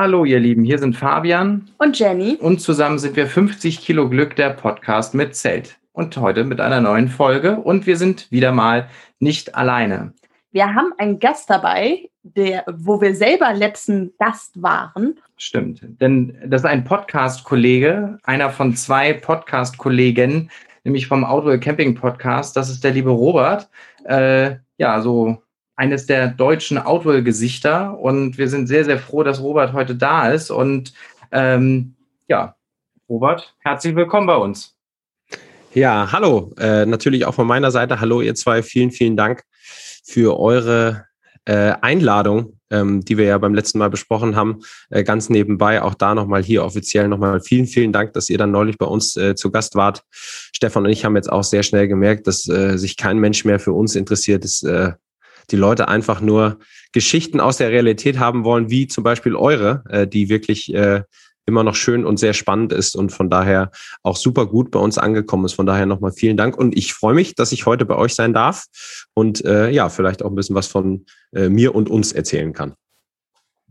Hallo ihr Lieben, hier sind Fabian und Jenny und zusammen sind wir 50 Kilo Glück der Podcast mit Zelt und heute mit einer neuen Folge und wir sind wieder mal nicht alleine. Wir haben einen Gast dabei, der, wo wir selber letzten Gast waren. Stimmt, denn das ist ein Podcast-Kollege, einer von zwei Podcast-Kollegen, nämlich vom Outdoor Camping Podcast. Das ist der liebe Robert. Äh, ja, so eines der deutschen Outdoor-Gesichter. Und wir sind sehr, sehr froh, dass Robert heute da ist. Und ähm, ja, Robert, herzlich willkommen bei uns. Ja, hallo. Äh, natürlich auch von meiner Seite. Hallo, ihr zwei. Vielen, vielen Dank für eure äh, Einladung, ähm, die wir ja beim letzten Mal besprochen haben. Äh, ganz nebenbei auch da nochmal hier offiziell nochmal vielen, vielen Dank, dass ihr dann neulich bei uns äh, zu Gast wart. Stefan und ich haben jetzt auch sehr schnell gemerkt, dass äh, sich kein Mensch mehr für uns interessiert. Das äh, die Leute einfach nur Geschichten aus der Realität haben wollen, wie zum Beispiel eure, äh, die wirklich äh, immer noch schön und sehr spannend ist und von daher auch super gut bei uns angekommen ist. Von daher nochmal vielen Dank und ich freue mich, dass ich heute bei euch sein darf und äh, ja, vielleicht auch ein bisschen was von äh, mir und uns erzählen kann.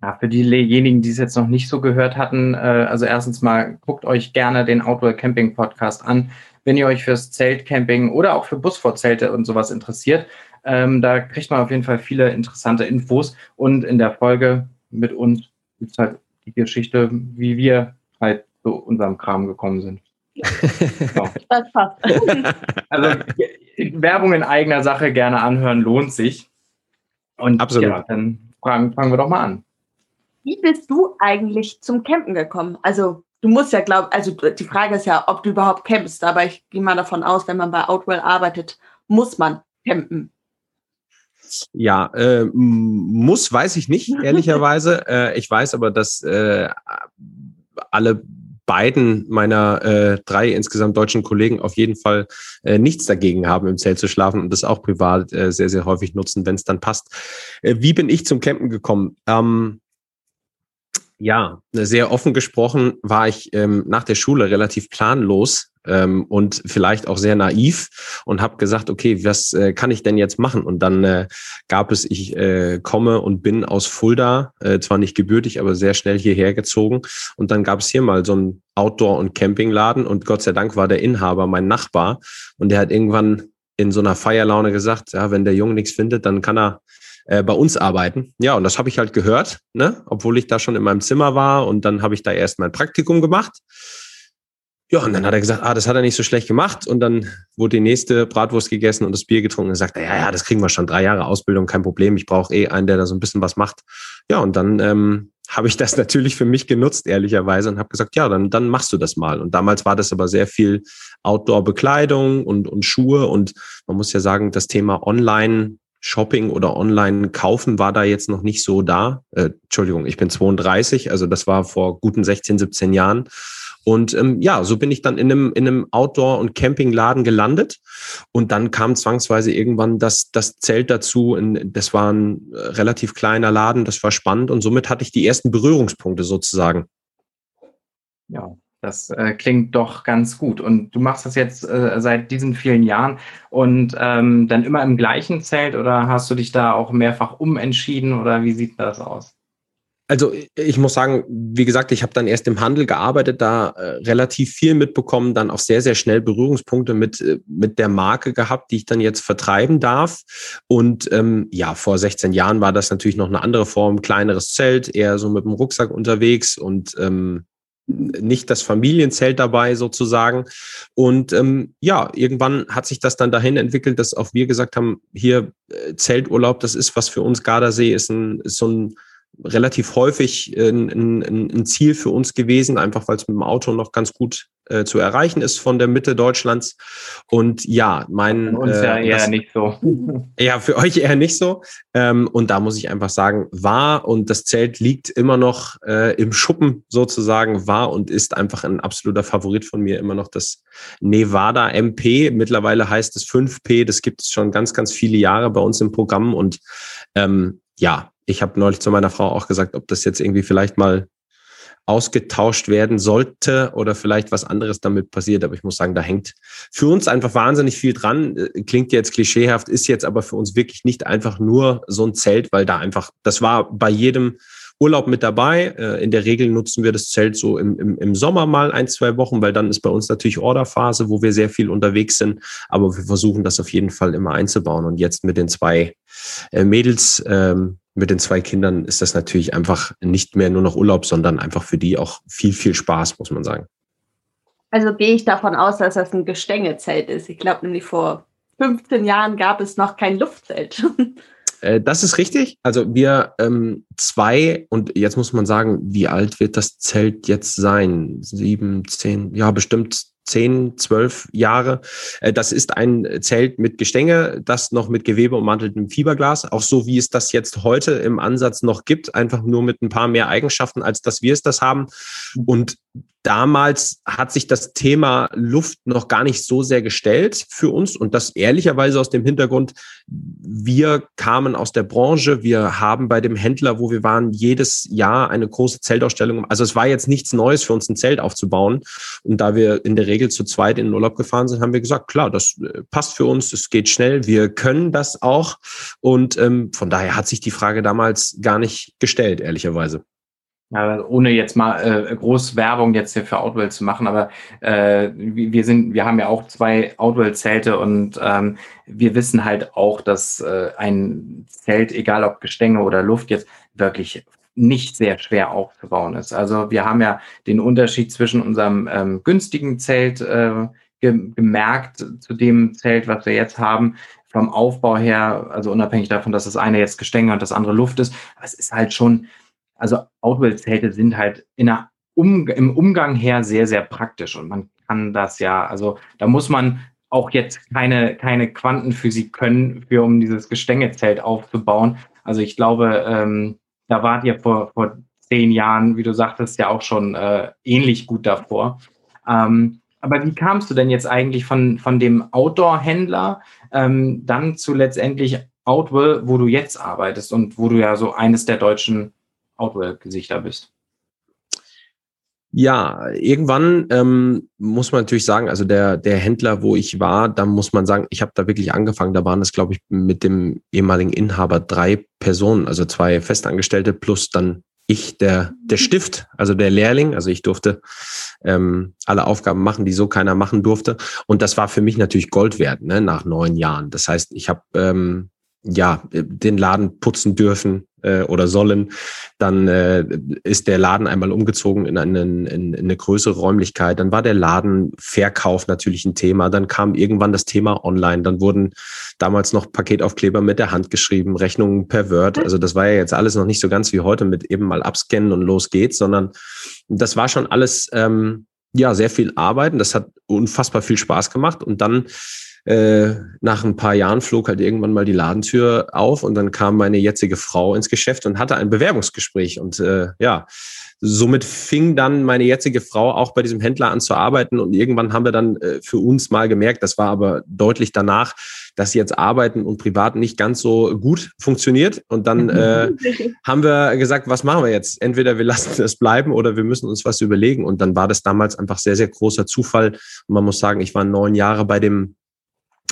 Ja, für diejenigen, die es jetzt noch nicht so gehört hatten, äh, also erstens mal guckt euch gerne den Outdoor Camping Podcast an, wenn ihr euch fürs Zeltcamping oder auch für Busvorzelte und sowas interessiert. Ähm, da kriegt man auf jeden Fall viele interessante Infos und in der Folge mit uns gibt es halt die Geschichte, wie wir halt zu unserem Kram gekommen sind. So. Das passt. Also Werbung in eigener Sache gerne anhören, lohnt sich. Und Absolut. ja, dann fangen, fangen wir doch mal an. Wie bist du eigentlich zum Campen gekommen? Also du musst ja glauben, also die Frage ist ja, ob du überhaupt campst, aber ich gehe mal davon aus, wenn man bei Outwell arbeitet, muss man campen. Ja, äh, muss, weiß ich nicht, ehrlicherweise. äh, ich weiß aber, dass äh, alle beiden meiner äh, drei insgesamt deutschen Kollegen auf jeden Fall äh, nichts dagegen haben, im Zelt zu schlafen und das auch privat äh, sehr, sehr häufig nutzen, wenn es dann passt. Äh, wie bin ich zum Campen gekommen? Ähm, ja, sehr offen gesprochen war ich ähm, nach der Schule relativ planlos ähm, und vielleicht auch sehr naiv und habe gesagt, okay, was äh, kann ich denn jetzt machen? Und dann äh, gab es, ich äh, komme und bin aus Fulda, äh, zwar nicht gebürtig, aber sehr schnell hierher gezogen. Und dann gab es hier mal so einen Outdoor- und Campingladen und Gott sei Dank war der Inhaber mein Nachbar und der hat irgendwann in so einer Feierlaune gesagt, ja, wenn der Junge nichts findet, dann kann er äh, bei uns arbeiten. Ja, und das habe ich halt gehört, ne? obwohl ich da schon in meinem Zimmer war und dann habe ich da erst mein Praktikum gemacht. Ja, und dann hat er gesagt, ah, das hat er nicht so schlecht gemacht. Und dann wurde die nächste Bratwurst gegessen und das Bier getrunken und sagt, ja, ja, das kriegen wir schon. Drei Jahre Ausbildung, kein Problem. Ich brauche eh einen, der da so ein bisschen was macht. Ja, und dann ähm, habe ich das natürlich für mich genutzt, ehrlicherweise, und habe gesagt, ja, dann, dann machst du das mal. Und damals war das aber sehr viel Outdoor-Bekleidung und, und Schuhe. Und man muss ja sagen, das Thema Online Shopping oder Online-Kaufen war da jetzt noch nicht so da. Äh, Entschuldigung, ich bin 32, also das war vor guten 16, 17 Jahren. Und ähm, ja, so bin ich dann in einem, in einem Outdoor- und Campingladen gelandet. Und dann kam zwangsweise irgendwann das, das Zelt dazu. Das war ein äh, relativ kleiner Laden, das war spannend. Und somit hatte ich die ersten Berührungspunkte sozusagen. Ja, das äh, klingt doch ganz gut. Und du machst das jetzt äh, seit diesen vielen Jahren und ähm, dann immer im gleichen Zelt oder hast du dich da auch mehrfach umentschieden oder wie sieht das aus? Also ich muss sagen, wie gesagt, ich habe dann erst im Handel gearbeitet, da äh, relativ viel mitbekommen, dann auch sehr, sehr schnell Berührungspunkte mit, äh, mit der Marke gehabt, die ich dann jetzt vertreiben darf. Und ähm, ja, vor 16 Jahren war das natürlich noch eine andere Form, kleineres Zelt, eher so mit dem Rucksack unterwegs und ähm, nicht das Familienzelt dabei sozusagen. Und ähm, ja, irgendwann hat sich das dann dahin entwickelt, dass auch wir gesagt haben, hier äh, Zelturlaub, das ist was für uns. Gardasee ist, ein, ist so ein relativ häufig ein, ein, ein Ziel für uns gewesen, einfach weil es mit dem Auto noch ganz gut äh, zu erreichen ist von der Mitte Deutschlands. Und ja, mein. Für uns ja äh, eher das, nicht so. Ja, für euch eher nicht so. Ähm, und da muss ich einfach sagen, war und das Zelt liegt immer noch äh, im Schuppen sozusagen, war und ist einfach ein absoluter Favorit von mir, immer noch das Nevada MP. Mittlerweile heißt es 5P. Das gibt es schon ganz, ganz viele Jahre bei uns im Programm. Und ähm, ja, ich habe neulich zu meiner Frau auch gesagt, ob das jetzt irgendwie vielleicht mal ausgetauscht werden sollte oder vielleicht was anderes damit passiert. Aber ich muss sagen, da hängt für uns einfach wahnsinnig viel dran. Äh, klingt jetzt klischeehaft, ist jetzt aber für uns wirklich nicht einfach nur so ein Zelt, weil da einfach, das war bei jedem Urlaub mit dabei. Äh, in der Regel nutzen wir das Zelt so im, im, im Sommer mal ein, zwei Wochen, weil dann ist bei uns natürlich Orderphase, wo wir sehr viel unterwegs sind. Aber wir versuchen das auf jeden Fall immer einzubauen. Und jetzt mit den zwei äh, Mädels, ähm, mit den zwei Kindern ist das natürlich einfach nicht mehr nur noch Urlaub, sondern einfach für die auch viel, viel Spaß, muss man sagen. Also gehe ich davon aus, dass das ein Gestängezelt ist. Ich glaube nämlich vor 15 Jahren gab es noch kein Luftzelt. Äh, das ist richtig. Also wir ähm, zwei, und jetzt muss man sagen, wie alt wird das Zelt jetzt sein? Sieben, zehn, ja, bestimmt zehn, zwölf Jahre. Äh, das ist ein Zelt mit Gestänge, das noch mit Gewebe ummanteltem Fiberglas, auch so wie es das jetzt heute im Ansatz noch gibt, einfach nur mit ein paar mehr Eigenschaften, als dass wir es das haben. Und damals hat sich das Thema Luft noch gar nicht so sehr gestellt für uns und das ehrlicherweise aus dem Hintergrund, wir kamen aus der Branche, wir haben bei dem Händler, wo wir waren, jedes Jahr eine große Zeltausstellung. Also es war jetzt nichts Neues für uns, ein Zelt aufzubauen. Und da wir in der Regel zu zweit in den Urlaub gefahren sind, haben wir gesagt, klar, das äh, passt für uns, es geht schnell, wir können das auch. Und ähm, von daher hat sich die Frage damals gar nicht gestellt, ehrlicherweise. Ja, ohne jetzt mal äh, groß Werbung jetzt hier für Outwell zu machen, aber äh, wir sind, wir haben ja auch zwei Outwell-Zelte und ähm, wir wissen halt auch, dass äh, ein Zelt, egal ob Gestänge oder Luft, jetzt wirklich nicht sehr schwer aufzubauen ist. Also wir haben ja den Unterschied zwischen unserem ähm, günstigen Zelt äh, ge gemerkt zu dem Zelt, was wir jetzt haben. Vom Aufbau her, also unabhängig davon, dass das eine jetzt Gestänge und das andere Luft ist, aber es ist halt schon also Outwell-Zelte sind halt um, im Umgang her sehr, sehr praktisch und man kann das ja, also da muss man auch jetzt keine, keine Quantenphysik können, für um dieses Gestängezelt aufzubauen. Also ich glaube, ähm, da wart ihr vor, vor zehn Jahren, wie du sagtest, ja auch schon äh, ähnlich gut davor. Ähm, aber wie kamst du denn jetzt eigentlich von, von dem Outdoor-Händler ähm, dann zu letztendlich Outwell, wo du jetzt arbeitest und wo du ja so eines der deutschen Outwear-Gesichter bist? Ja, irgendwann ähm, muss man natürlich sagen, also der, der Händler, wo ich war, da muss man sagen, ich habe da wirklich angefangen. Da waren es, glaube ich, mit dem ehemaligen Inhaber drei Personen, also zwei Festangestellte plus dann ich, der, der Stift, also der Lehrling. Also ich durfte ähm, alle Aufgaben machen, die so keiner machen durfte. Und das war für mich natürlich Gold wert, ne, nach neun Jahren. Das heißt, ich habe ähm, ja den Laden putzen dürfen, äh, oder sollen, dann äh, ist der Laden einmal umgezogen in, einen, in, in eine größere Räumlichkeit. Dann war der Ladenverkauf natürlich ein Thema. Dann kam irgendwann das Thema online. Dann wurden damals noch Paketaufkleber mit der Hand geschrieben, Rechnungen per Word. Also das war ja jetzt alles noch nicht so ganz wie heute mit eben mal abscannen und los geht's, sondern das war schon alles ähm, ja sehr viel Arbeit. Und das hat unfassbar viel Spaß gemacht. Und dann äh, nach ein paar Jahren flog halt irgendwann mal die Ladentür auf und dann kam meine jetzige Frau ins Geschäft und hatte ein Bewerbungsgespräch. Und äh, ja, somit fing dann meine jetzige Frau auch bei diesem Händler an zu arbeiten. Und irgendwann haben wir dann äh, für uns mal gemerkt, das war aber deutlich danach, dass jetzt Arbeiten und Privat nicht ganz so gut funktioniert. Und dann äh, haben wir gesagt, was machen wir jetzt? Entweder wir lassen es bleiben oder wir müssen uns was überlegen. Und dann war das damals einfach sehr, sehr großer Zufall. Und man muss sagen, ich war neun Jahre bei dem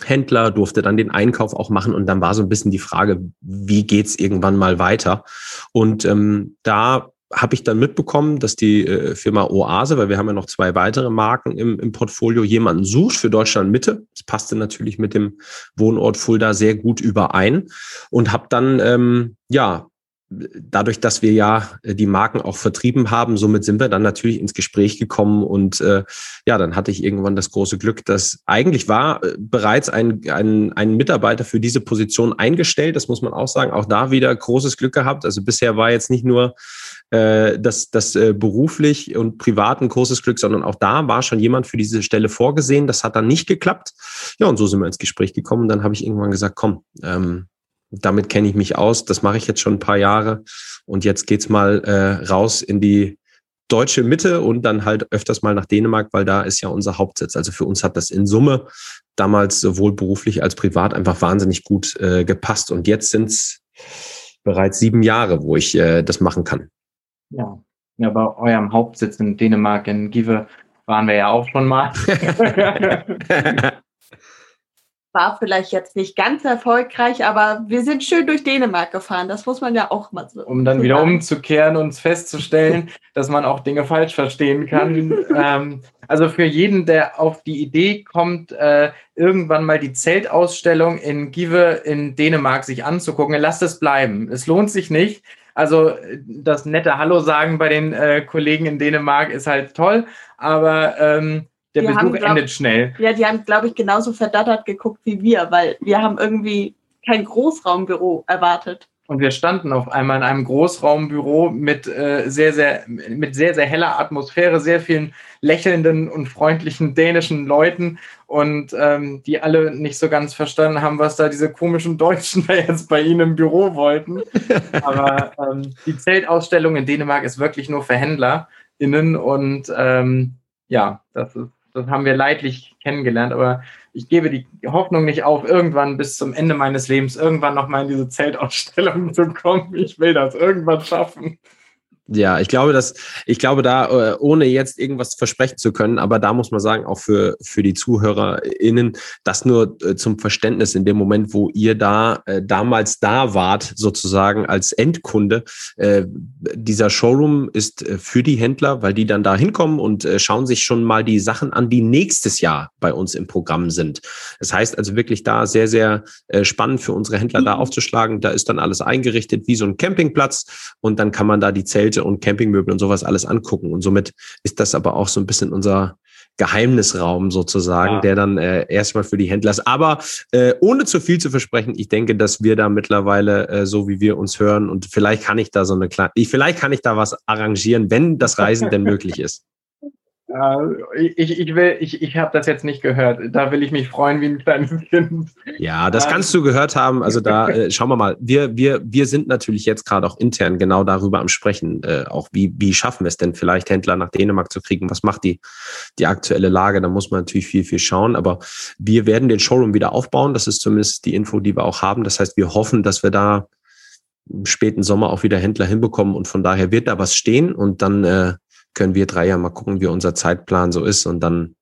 Händler, durfte dann den Einkauf auch machen und dann war so ein bisschen die Frage, wie geht's irgendwann mal weiter? Und ähm, da habe ich dann mitbekommen, dass die äh, Firma Oase, weil wir haben ja noch zwei weitere Marken im, im Portfolio, jemanden sucht für Deutschland Mitte. Das passte natürlich mit dem Wohnort Fulda sehr gut überein und habe dann ähm, ja dadurch, dass wir ja äh, die Marken auch vertrieben haben, somit sind wir dann natürlich ins Gespräch gekommen und äh, ja, dann hatte ich irgendwann das große Glück, dass eigentlich war äh, bereits ein, ein, ein Mitarbeiter für diese Position eingestellt. Das muss man auch sagen. Auch da wieder großes Glück gehabt. Also bisher war jetzt nicht nur äh, das, das äh, beruflich und privat ein großes Glück, sondern auch da war schon jemand für diese Stelle vorgesehen. Das hat dann nicht geklappt. Ja, und so sind wir ins Gespräch gekommen. Und dann habe ich irgendwann gesagt, komm, ähm, damit kenne ich mich aus. Das mache ich jetzt schon ein paar Jahre. Und jetzt geht's mal äh, raus in die deutsche Mitte und dann halt öfters mal nach Dänemark, weil da ist ja unser Hauptsitz. Also für uns hat das in Summe damals sowohl beruflich als privat einfach wahnsinnig gut äh, gepasst. Und jetzt sind's bereits sieben Jahre, wo ich äh, das machen kann. Ja. ja, bei eurem Hauptsitz in Dänemark, in Give, waren wir ja auch schon mal. war vielleicht jetzt nicht ganz erfolgreich, aber wir sind schön durch Dänemark gefahren. Das muss man ja auch mal so. Um dann wieder umzukehren und festzustellen, dass man auch Dinge falsch verstehen kann. ähm, also für jeden, der auf die Idee kommt, äh, irgendwann mal die Zeltausstellung in Give in Dänemark sich anzugucken, lasst es bleiben. Es lohnt sich nicht. Also das nette Hallo sagen bei den äh, Kollegen in Dänemark ist halt toll, aber ähm, der die Besuch haben, glaub, endet schnell. Ja, die haben, glaube ich, genauso verdattert geguckt wie wir, weil wir haben irgendwie kein Großraumbüro erwartet. Und wir standen auf einmal in einem Großraumbüro mit äh, sehr, sehr, mit sehr, sehr heller Atmosphäre, sehr vielen lächelnden und freundlichen dänischen Leuten und ähm, die alle nicht so ganz verstanden haben, was da diese komischen Deutschen da jetzt bei ihnen im Büro wollten. Aber ähm, die Zeltausstellung in Dänemark ist wirklich nur für HändlerInnen und ähm, ja, das ist das haben wir leidlich kennengelernt, aber ich gebe die Hoffnung nicht auf, irgendwann bis zum Ende meines Lebens irgendwann nochmal in diese Zeltausstellung zu kommen. Ich will das irgendwann schaffen. Ja, ich glaube, dass ich glaube, da, äh, ohne jetzt irgendwas versprechen zu können, aber da muss man sagen, auch für, für die ZuhörerInnen, das nur äh, zum Verständnis in dem Moment, wo ihr da äh, damals da wart, sozusagen als Endkunde. Äh, dieser Showroom ist äh, für die Händler, weil die dann da hinkommen und schauen sich schon mal die Sachen an, die nächstes Jahr bei uns im Programm sind. Das heißt also wirklich da sehr, sehr spannend für unsere Händler da mhm. aufzuschlagen. Da ist dann alles eingerichtet wie so ein Campingplatz und dann kann man da die Zelte Zelte und Campingmöbel und sowas alles angucken. Und somit ist das aber auch so ein bisschen unser Geheimnisraum sozusagen, ja. der dann äh, erstmal für die Händler ist. Aber äh, ohne zu viel zu versprechen, ich denke, dass wir da mittlerweile, äh, so wie wir uns hören, und vielleicht kann ich da so eine kleine, vielleicht kann ich da was arrangieren, wenn das Reisen denn möglich ist. Äh, ich, ich will, ich, ich habe das jetzt nicht gehört. Da will ich mich freuen wie ein kleines Kind. Ja, das kannst du gehört haben. Also da äh, schauen wir mal. Wir, wir, wir sind natürlich jetzt gerade auch intern genau darüber am Sprechen. Äh, auch wie, wie schaffen wir es denn vielleicht Händler nach Dänemark zu kriegen? Was macht die, die aktuelle Lage? Da muss man natürlich viel, viel schauen. Aber wir werden den Showroom wieder aufbauen. Das ist zumindest die Info, die wir auch haben. Das heißt, wir hoffen, dass wir da im späten Sommer auch wieder Händler hinbekommen und von daher wird da was stehen und dann äh, können wir drei ja mal gucken, wie unser Zeitplan so ist und dann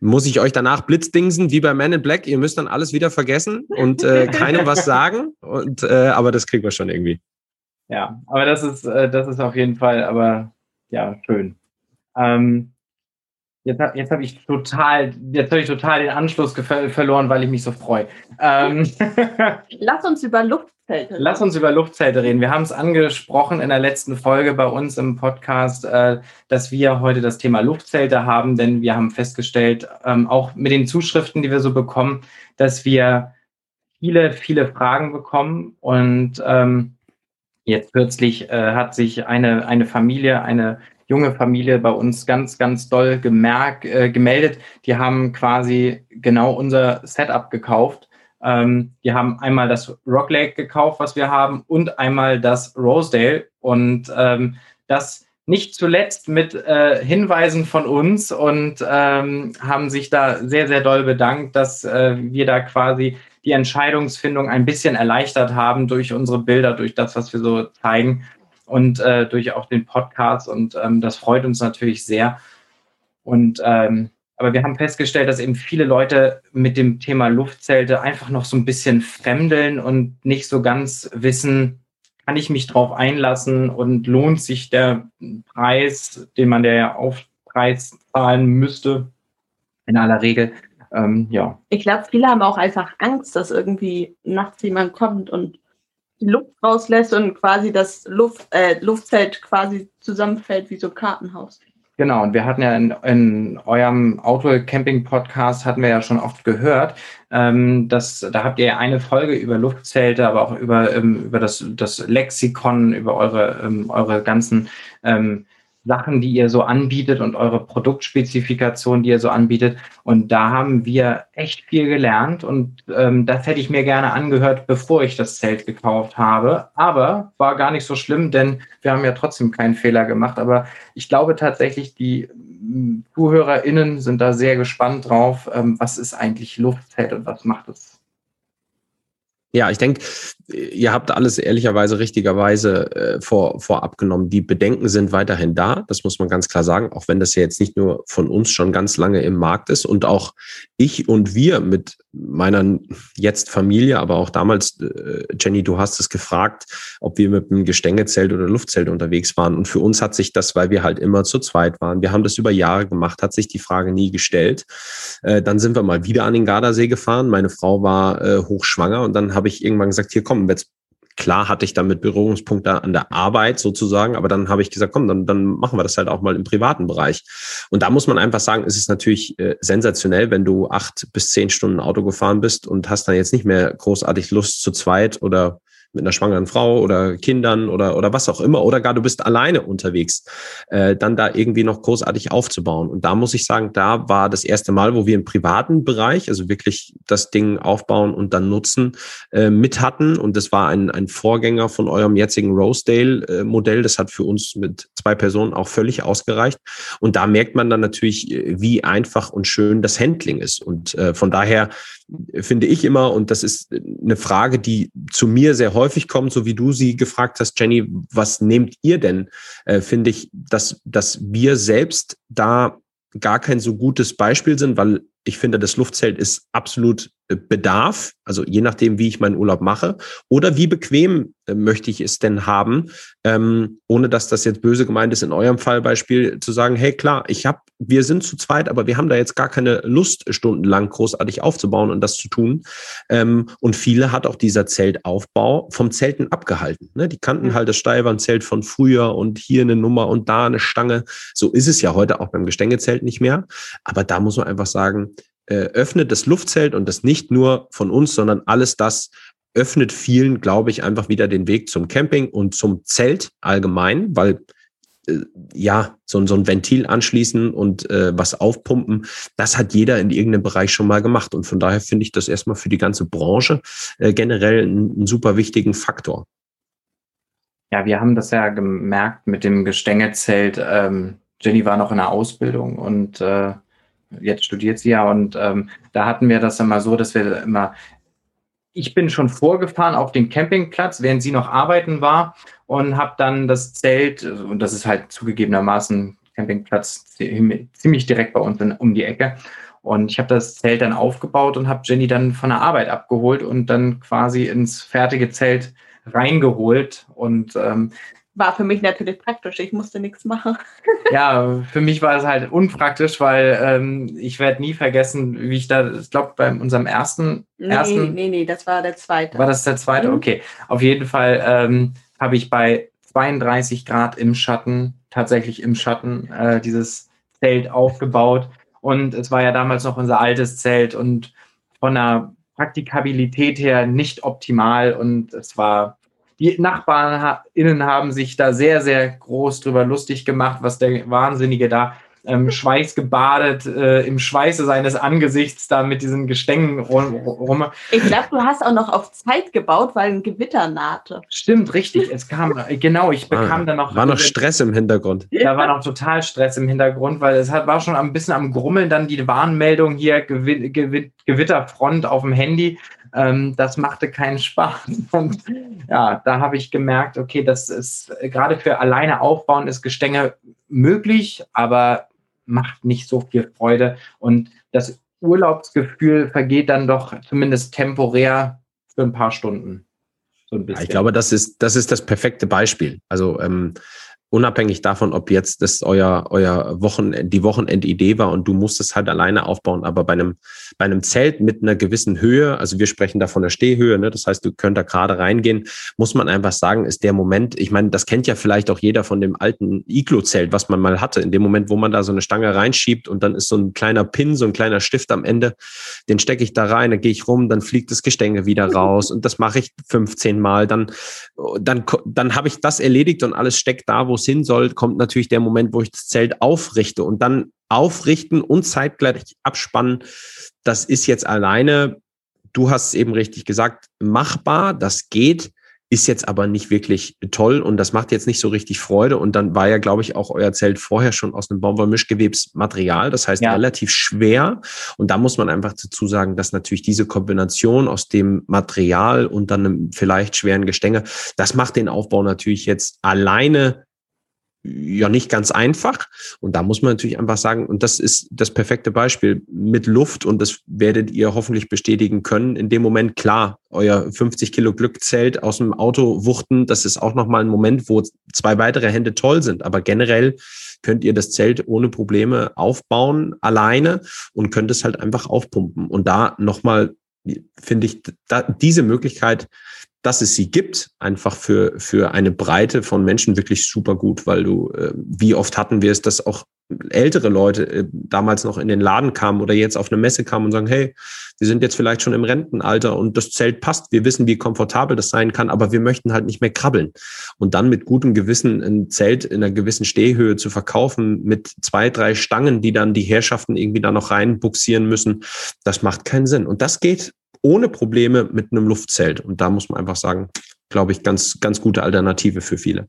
muss ich euch danach blitzdingsen, wie bei Man in Black. Ihr müsst dann alles wieder vergessen und äh, keinem was sagen. Und, äh, aber das kriegen wir schon irgendwie. Ja, aber das ist, äh, das ist auf jeden Fall, aber ja, schön. Ähm, jetzt jetzt habe ich total, jetzt habe ich total den Anschluss verloren, weil ich mich so freue. Ähm, Lass uns über Luft Luftzelte. Lass uns über Luftzelte reden. Wir haben es angesprochen in der letzten Folge bei uns im Podcast, äh, dass wir heute das Thema Luftzelte haben, denn wir haben festgestellt, ähm, auch mit den Zuschriften, die wir so bekommen, dass wir viele, viele Fragen bekommen. Und ähm, jetzt kürzlich äh, hat sich eine, eine Familie, eine junge Familie bei uns ganz, ganz doll gemerkt, äh, gemeldet. Die haben quasi genau unser Setup gekauft ähm, die haben einmal das Rock Lake gekauft, was wir haben, und einmal das Rosedale. Und ähm, das nicht zuletzt mit äh, Hinweisen von uns und ähm, haben sich da sehr, sehr doll bedankt, dass äh, wir da quasi die Entscheidungsfindung ein bisschen erleichtert haben durch unsere Bilder, durch das, was wir so zeigen und äh, durch auch den Podcast. Und ähm, das freut uns natürlich sehr. Und ähm, aber wir haben festgestellt, dass eben viele Leute mit dem Thema Luftzelte einfach noch so ein bisschen fremdeln und nicht so ganz wissen, kann ich mich drauf einlassen und lohnt sich der Preis, den man der Aufpreis zahlen müsste, in aller Regel. Ähm, ja. Ich glaube, viele haben auch einfach Angst, dass irgendwie nachts jemand kommt und die Luft rauslässt und quasi das Luft, äh, Luftzelt quasi zusammenfällt wie so ein Kartenhaus. Genau, und wir hatten ja in, in eurem Outdoor-Camping-Podcast, hatten wir ja schon oft gehört, ähm, dass, da habt ihr eine Folge über Luftzelte, aber auch über, ähm, über das, das Lexikon, über eure, ähm, eure ganzen ähm, Sachen, die ihr so anbietet und eure Produktspezifikation, die ihr so anbietet. Und da haben wir echt viel gelernt und ähm, das hätte ich mir gerne angehört, bevor ich das Zelt gekauft habe. Aber war gar nicht so schlimm, denn wir haben ja trotzdem keinen Fehler gemacht. Aber ich glaube tatsächlich, die mm, ZuhörerInnen sind da sehr gespannt drauf, ähm, was ist eigentlich Luftzelt und was macht es Ja, ich denke, ihr habt alles ehrlicherweise richtigerweise äh, vor, vorab genommen. Die Bedenken sind weiterhin da, das muss man ganz klar sagen, auch wenn das ja jetzt nicht nur von uns schon ganz lange im Markt ist und auch ich und wir mit meiner jetzt Familie, aber auch damals, äh, Jenny, du hast es gefragt, ob wir mit einem Gestängezelt oder Luftzelt unterwegs waren. Und für uns hat sich das, weil wir halt immer zu zweit waren, wir haben das über Jahre gemacht, hat sich die Frage nie gestellt. Äh, dann sind wir mal wieder an den Gardasee gefahren. Meine Frau war äh, hochschwanger und dann habe ich irgendwann gesagt, hier komm, jetzt Klar hatte ich damit Berührungspunkte an der Arbeit sozusagen, aber dann habe ich gesagt, komm, dann, dann machen wir das halt auch mal im privaten Bereich. Und da muss man einfach sagen, es ist natürlich äh, sensationell, wenn du acht bis zehn Stunden Auto gefahren bist und hast dann jetzt nicht mehr großartig Lust zu zweit oder mit einer schwangeren Frau oder Kindern oder, oder was auch immer, oder gar du bist alleine unterwegs, äh, dann da irgendwie noch großartig aufzubauen. Und da muss ich sagen, da war das erste Mal, wo wir im privaten Bereich, also wirklich das Ding aufbauen und dann nutzen, äh, mit hatten. Und das war ein, ein Vorgänger von eurem jetzigen Rosedale-Modell. Das hat für uns mit zwei Personen auch völlig ausgereicht. Und da merkt man dann natürlich, äh, wie einfach und schön das Handling ist. Und äh, von daher finde ich immer, und das ist eine Frage, die zu mir sehr häufig kommt, so wie du sie gefragt hast, Jenny, was nehmt ihr denn? Äh, finde ich, dass, dass wir selbst da gar kein so gutes Beispiel sind, weil ich finde, das Luftzelt ist absolut Bedarf, also je nachdem, wie ich meinen Urlaub mache, oder wie bequem äh, möchte ich es denn haben, ähm, ohne dass das jetzt böse gemeint ist, in eurem Fallbeispiel zu sagen, hey klar, ich habe, wir sind zu zweit, aber wir haben da jetzt gar keine Lust, stundenlang großartig aufzubauen und das zu tun. Ähm, und viele hat auch dieser Zeltaufbau vom Zelten abgehalten. Ne? Die kannten halt das Steilwandzelt von früher und hier eine Nummer und da eine Stange. So ist es ja heute auch beim Gestängezelt nicht mehr. Aber da muss man einfach sagen, äh, öffnet das Luftzelt und das nicht nur von uns, sondern alles das öffnet vielen, glaube ich, einfach wieder den Weg zum Camping und zum Zelt allgemein, weil äh, ja, so, so ein Ventil anschließen und äh, was aufpumpen, das hat jeder in irgendeinem Bereich schon mal gemacht. Und von daher finde ich das erstmal für die ganze Branche äh, generell einen, einen super wichtigen Faktor. Ja, wir haben das ja gemerkt mit dem Gestängezelt. Ähm, Jenny war noch in der Ausbildung und äh, jetzt studiert sie ja und ähm, da hatten wir das immer so, dass wir immer, ich bin schon vorgefahren auf den Campingplatz, während sie noch arbeiten war und habe dann das Zelt, und das ist halt zugegebenermaßen Campingplatz ziemlich direkt bei uns um die Ecke. Und ich habe das Zelt dann aufgebaut und habe Jenny dann von der Arbeit abgeholt und dann quasi ins fertige Zelt reingeholt. Und ähm, war für mich natürlich praktisch. Ich musste nichts machen. ja, für mich war es halt unpraktisch, weil ähm, ich werde nie vergessen, wie ich da, ich glaube, bei unserem ersten, nee, ersten. Nee, nee, das war der zweite. War das der zweite? Mhm. Okay. Auf jeden Fall ähm, habe ich bei 32 Grad im Schatten, tatsächlich im Schatten, äh, dieses Zelt aufgebaut. Und es war ja damals noch unser altes Zelt und von der Praktikabilität her nicht optimal und es war die NachbarInnen haben sich da sehr, sehr groß drüber lustig gemacht, was der Wahnsinnige da ähm, schweißgebadet äh, im Schweiße seines Angesichts da mit diesen Gestängen rum. rum. Ich glaube, du hast auch noch auf Zeit gebaut, weil ein Gewitter nahte. Stimmt, richtig. Es kam, genau, ich bekam ah, da noch. War noch Stress im Hintergrund. Da war noch total Stress im Hintergrund, weil es hat, war schon ein bisschen am Grummeln, dann die Warnmeldung hier, Gew Gew Gewitterfront auf dem Handy. Ähm, das machte keinen Spaß. Und ja, da habe ich gemerkt, okay, das ist gerade für alleine aufbauen ist Gestänge möglich, aber macht nicht so viel Freude. Und das Urlaubsgefühl vergeht dann doch zumindest temporär für ein paar Stunden. So ein bisschen. Ja, ich glaube, das ist, das ist das perfekte Beispiel. Also ähm, unabhängig davon, ob jetzt das euer, euer Wochen, die Wochenendidee war und du musstest halt alleine aufbauen, aber bei einem, bei einem Zelt mit einer gewissen Höhe, also wir sprechen da von der Stehhöhe, ne, das heißt, du könnt da gerade reingehen, muss man einfach sagen, ist der Moment, ich meine, das kennt ja vielleicht auch jeder von dem alten Iglo-Zelt, was man mal hatte, in dem Moment, wo man da so eine Stange reinschiebt und dann ist so ein kleiner Pin, so ein kleiner Stift am Ende, den stecke ich da rein, dann gehe ich rum, dann fliegt das Gestänge wieder raus und das mache ich 15 Mal, dann, dann, dann habe ich das erledigt und alles steckt da, wo es hin soll, kommt natürlich der Moment, wo ich das Zelt aufrichte und dann aufrichten und zeitgleich abspannen. Das ist jetzt alleine, du hast es eben richtig gesagt, machbar, das geht. ist jetzt aber nicht wirklich toll und das macht jetzt nicht so richtig Freude. Und dann war ja, glaube ich, auch euer Zelt vorher schon aus einem Baumwollmischgewebsmaterial, das heißt ja. relativ schwer. Und da muss man einfach dazu sagen, dass natürlich diese Kombination aus dem Material und dann einem vielleicht schweren Gestänge, das macht den Aufbau natürlich jetzt alleine ja nicht ganz einfach. Und da muss man natürlich einfach sagen, und das ist das perfekte Beispiel mit Luft, und das werdet ihr hoffentlich bestätigen können. In dem Moment, klar, euer 50 Kilo Glückzelt aus dem Auto wuchten, das ist auch nochmal ein Moment, wo zwei weitere Hände toll sind. Aber generell könnt ihr das Zelt ohne Probleme aufbauen, alleine, und könnt es halt einfach aufpumpen. Und da nochmal, finde ich, da, diese Möglichkeit, dass es sie gibt, einfach für, für eine Breite von Menschen wirklich super gut, weil du, äh, wie oft hatten wir es, dass auch ältere Leute äh, damals noch in den Laden kamen oder jetzt auf eine Messe kamen und sagen, hey, wir sind jetzt vielleicht schon im Rentenalter und das Zelt passt, wir wissen, wie komfortabel das sein kann, aber wir möchten halt nicht mehr krabbeln. Und dann mit gutem Gewissen ein Zelt in einer gewissen Stehhöhe zu verkaufen mit zwei, drei Stangen, die dann die Herrschaften irgendwie da noch reinbuxieren müssen, das macht keinen Sinn. Und das geht ohne Probleme mit einem Luftzelt. Und da muss man einfach sagen, glaube ich, ganz, ganz gute Alternative für viele.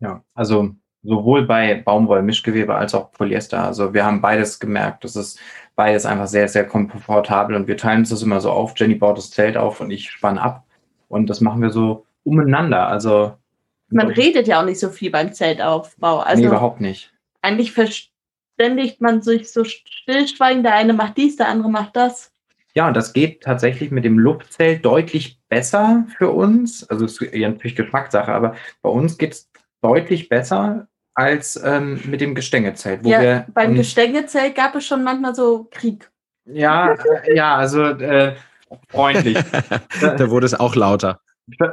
Ja, also sowohl bei Baumwoll-Mischgewebe als auch Polyester. Also wir haben beides gemerkt. Das ist beides einfach sehr, sehr komfortabel und wir teilen uns das immer so auf. Jenny baut das Zelt auf und ich spanne ab. Und das machen wir so umeinander. Also man redet ja auch nicht so viel beim Zeltaufbau. Also nee, überhaupt nicht. Eigentlich verständigt man sich so stillschweigend. Der eine macht dies, der andere macht das. Ja, und das geht tatsächlich mit dem Luftzelt deutlich besser für uns. Also es ist ja natürlich Geschmackssache, aber bei uns geht es deutlich besser als ähm, mit dem Gestengezelt. ja, wir, beim Gestengezelt gab es schon manchmal so Krieg. Ja, äh, ja, also äh, freundlich. da wurde es auch lauter.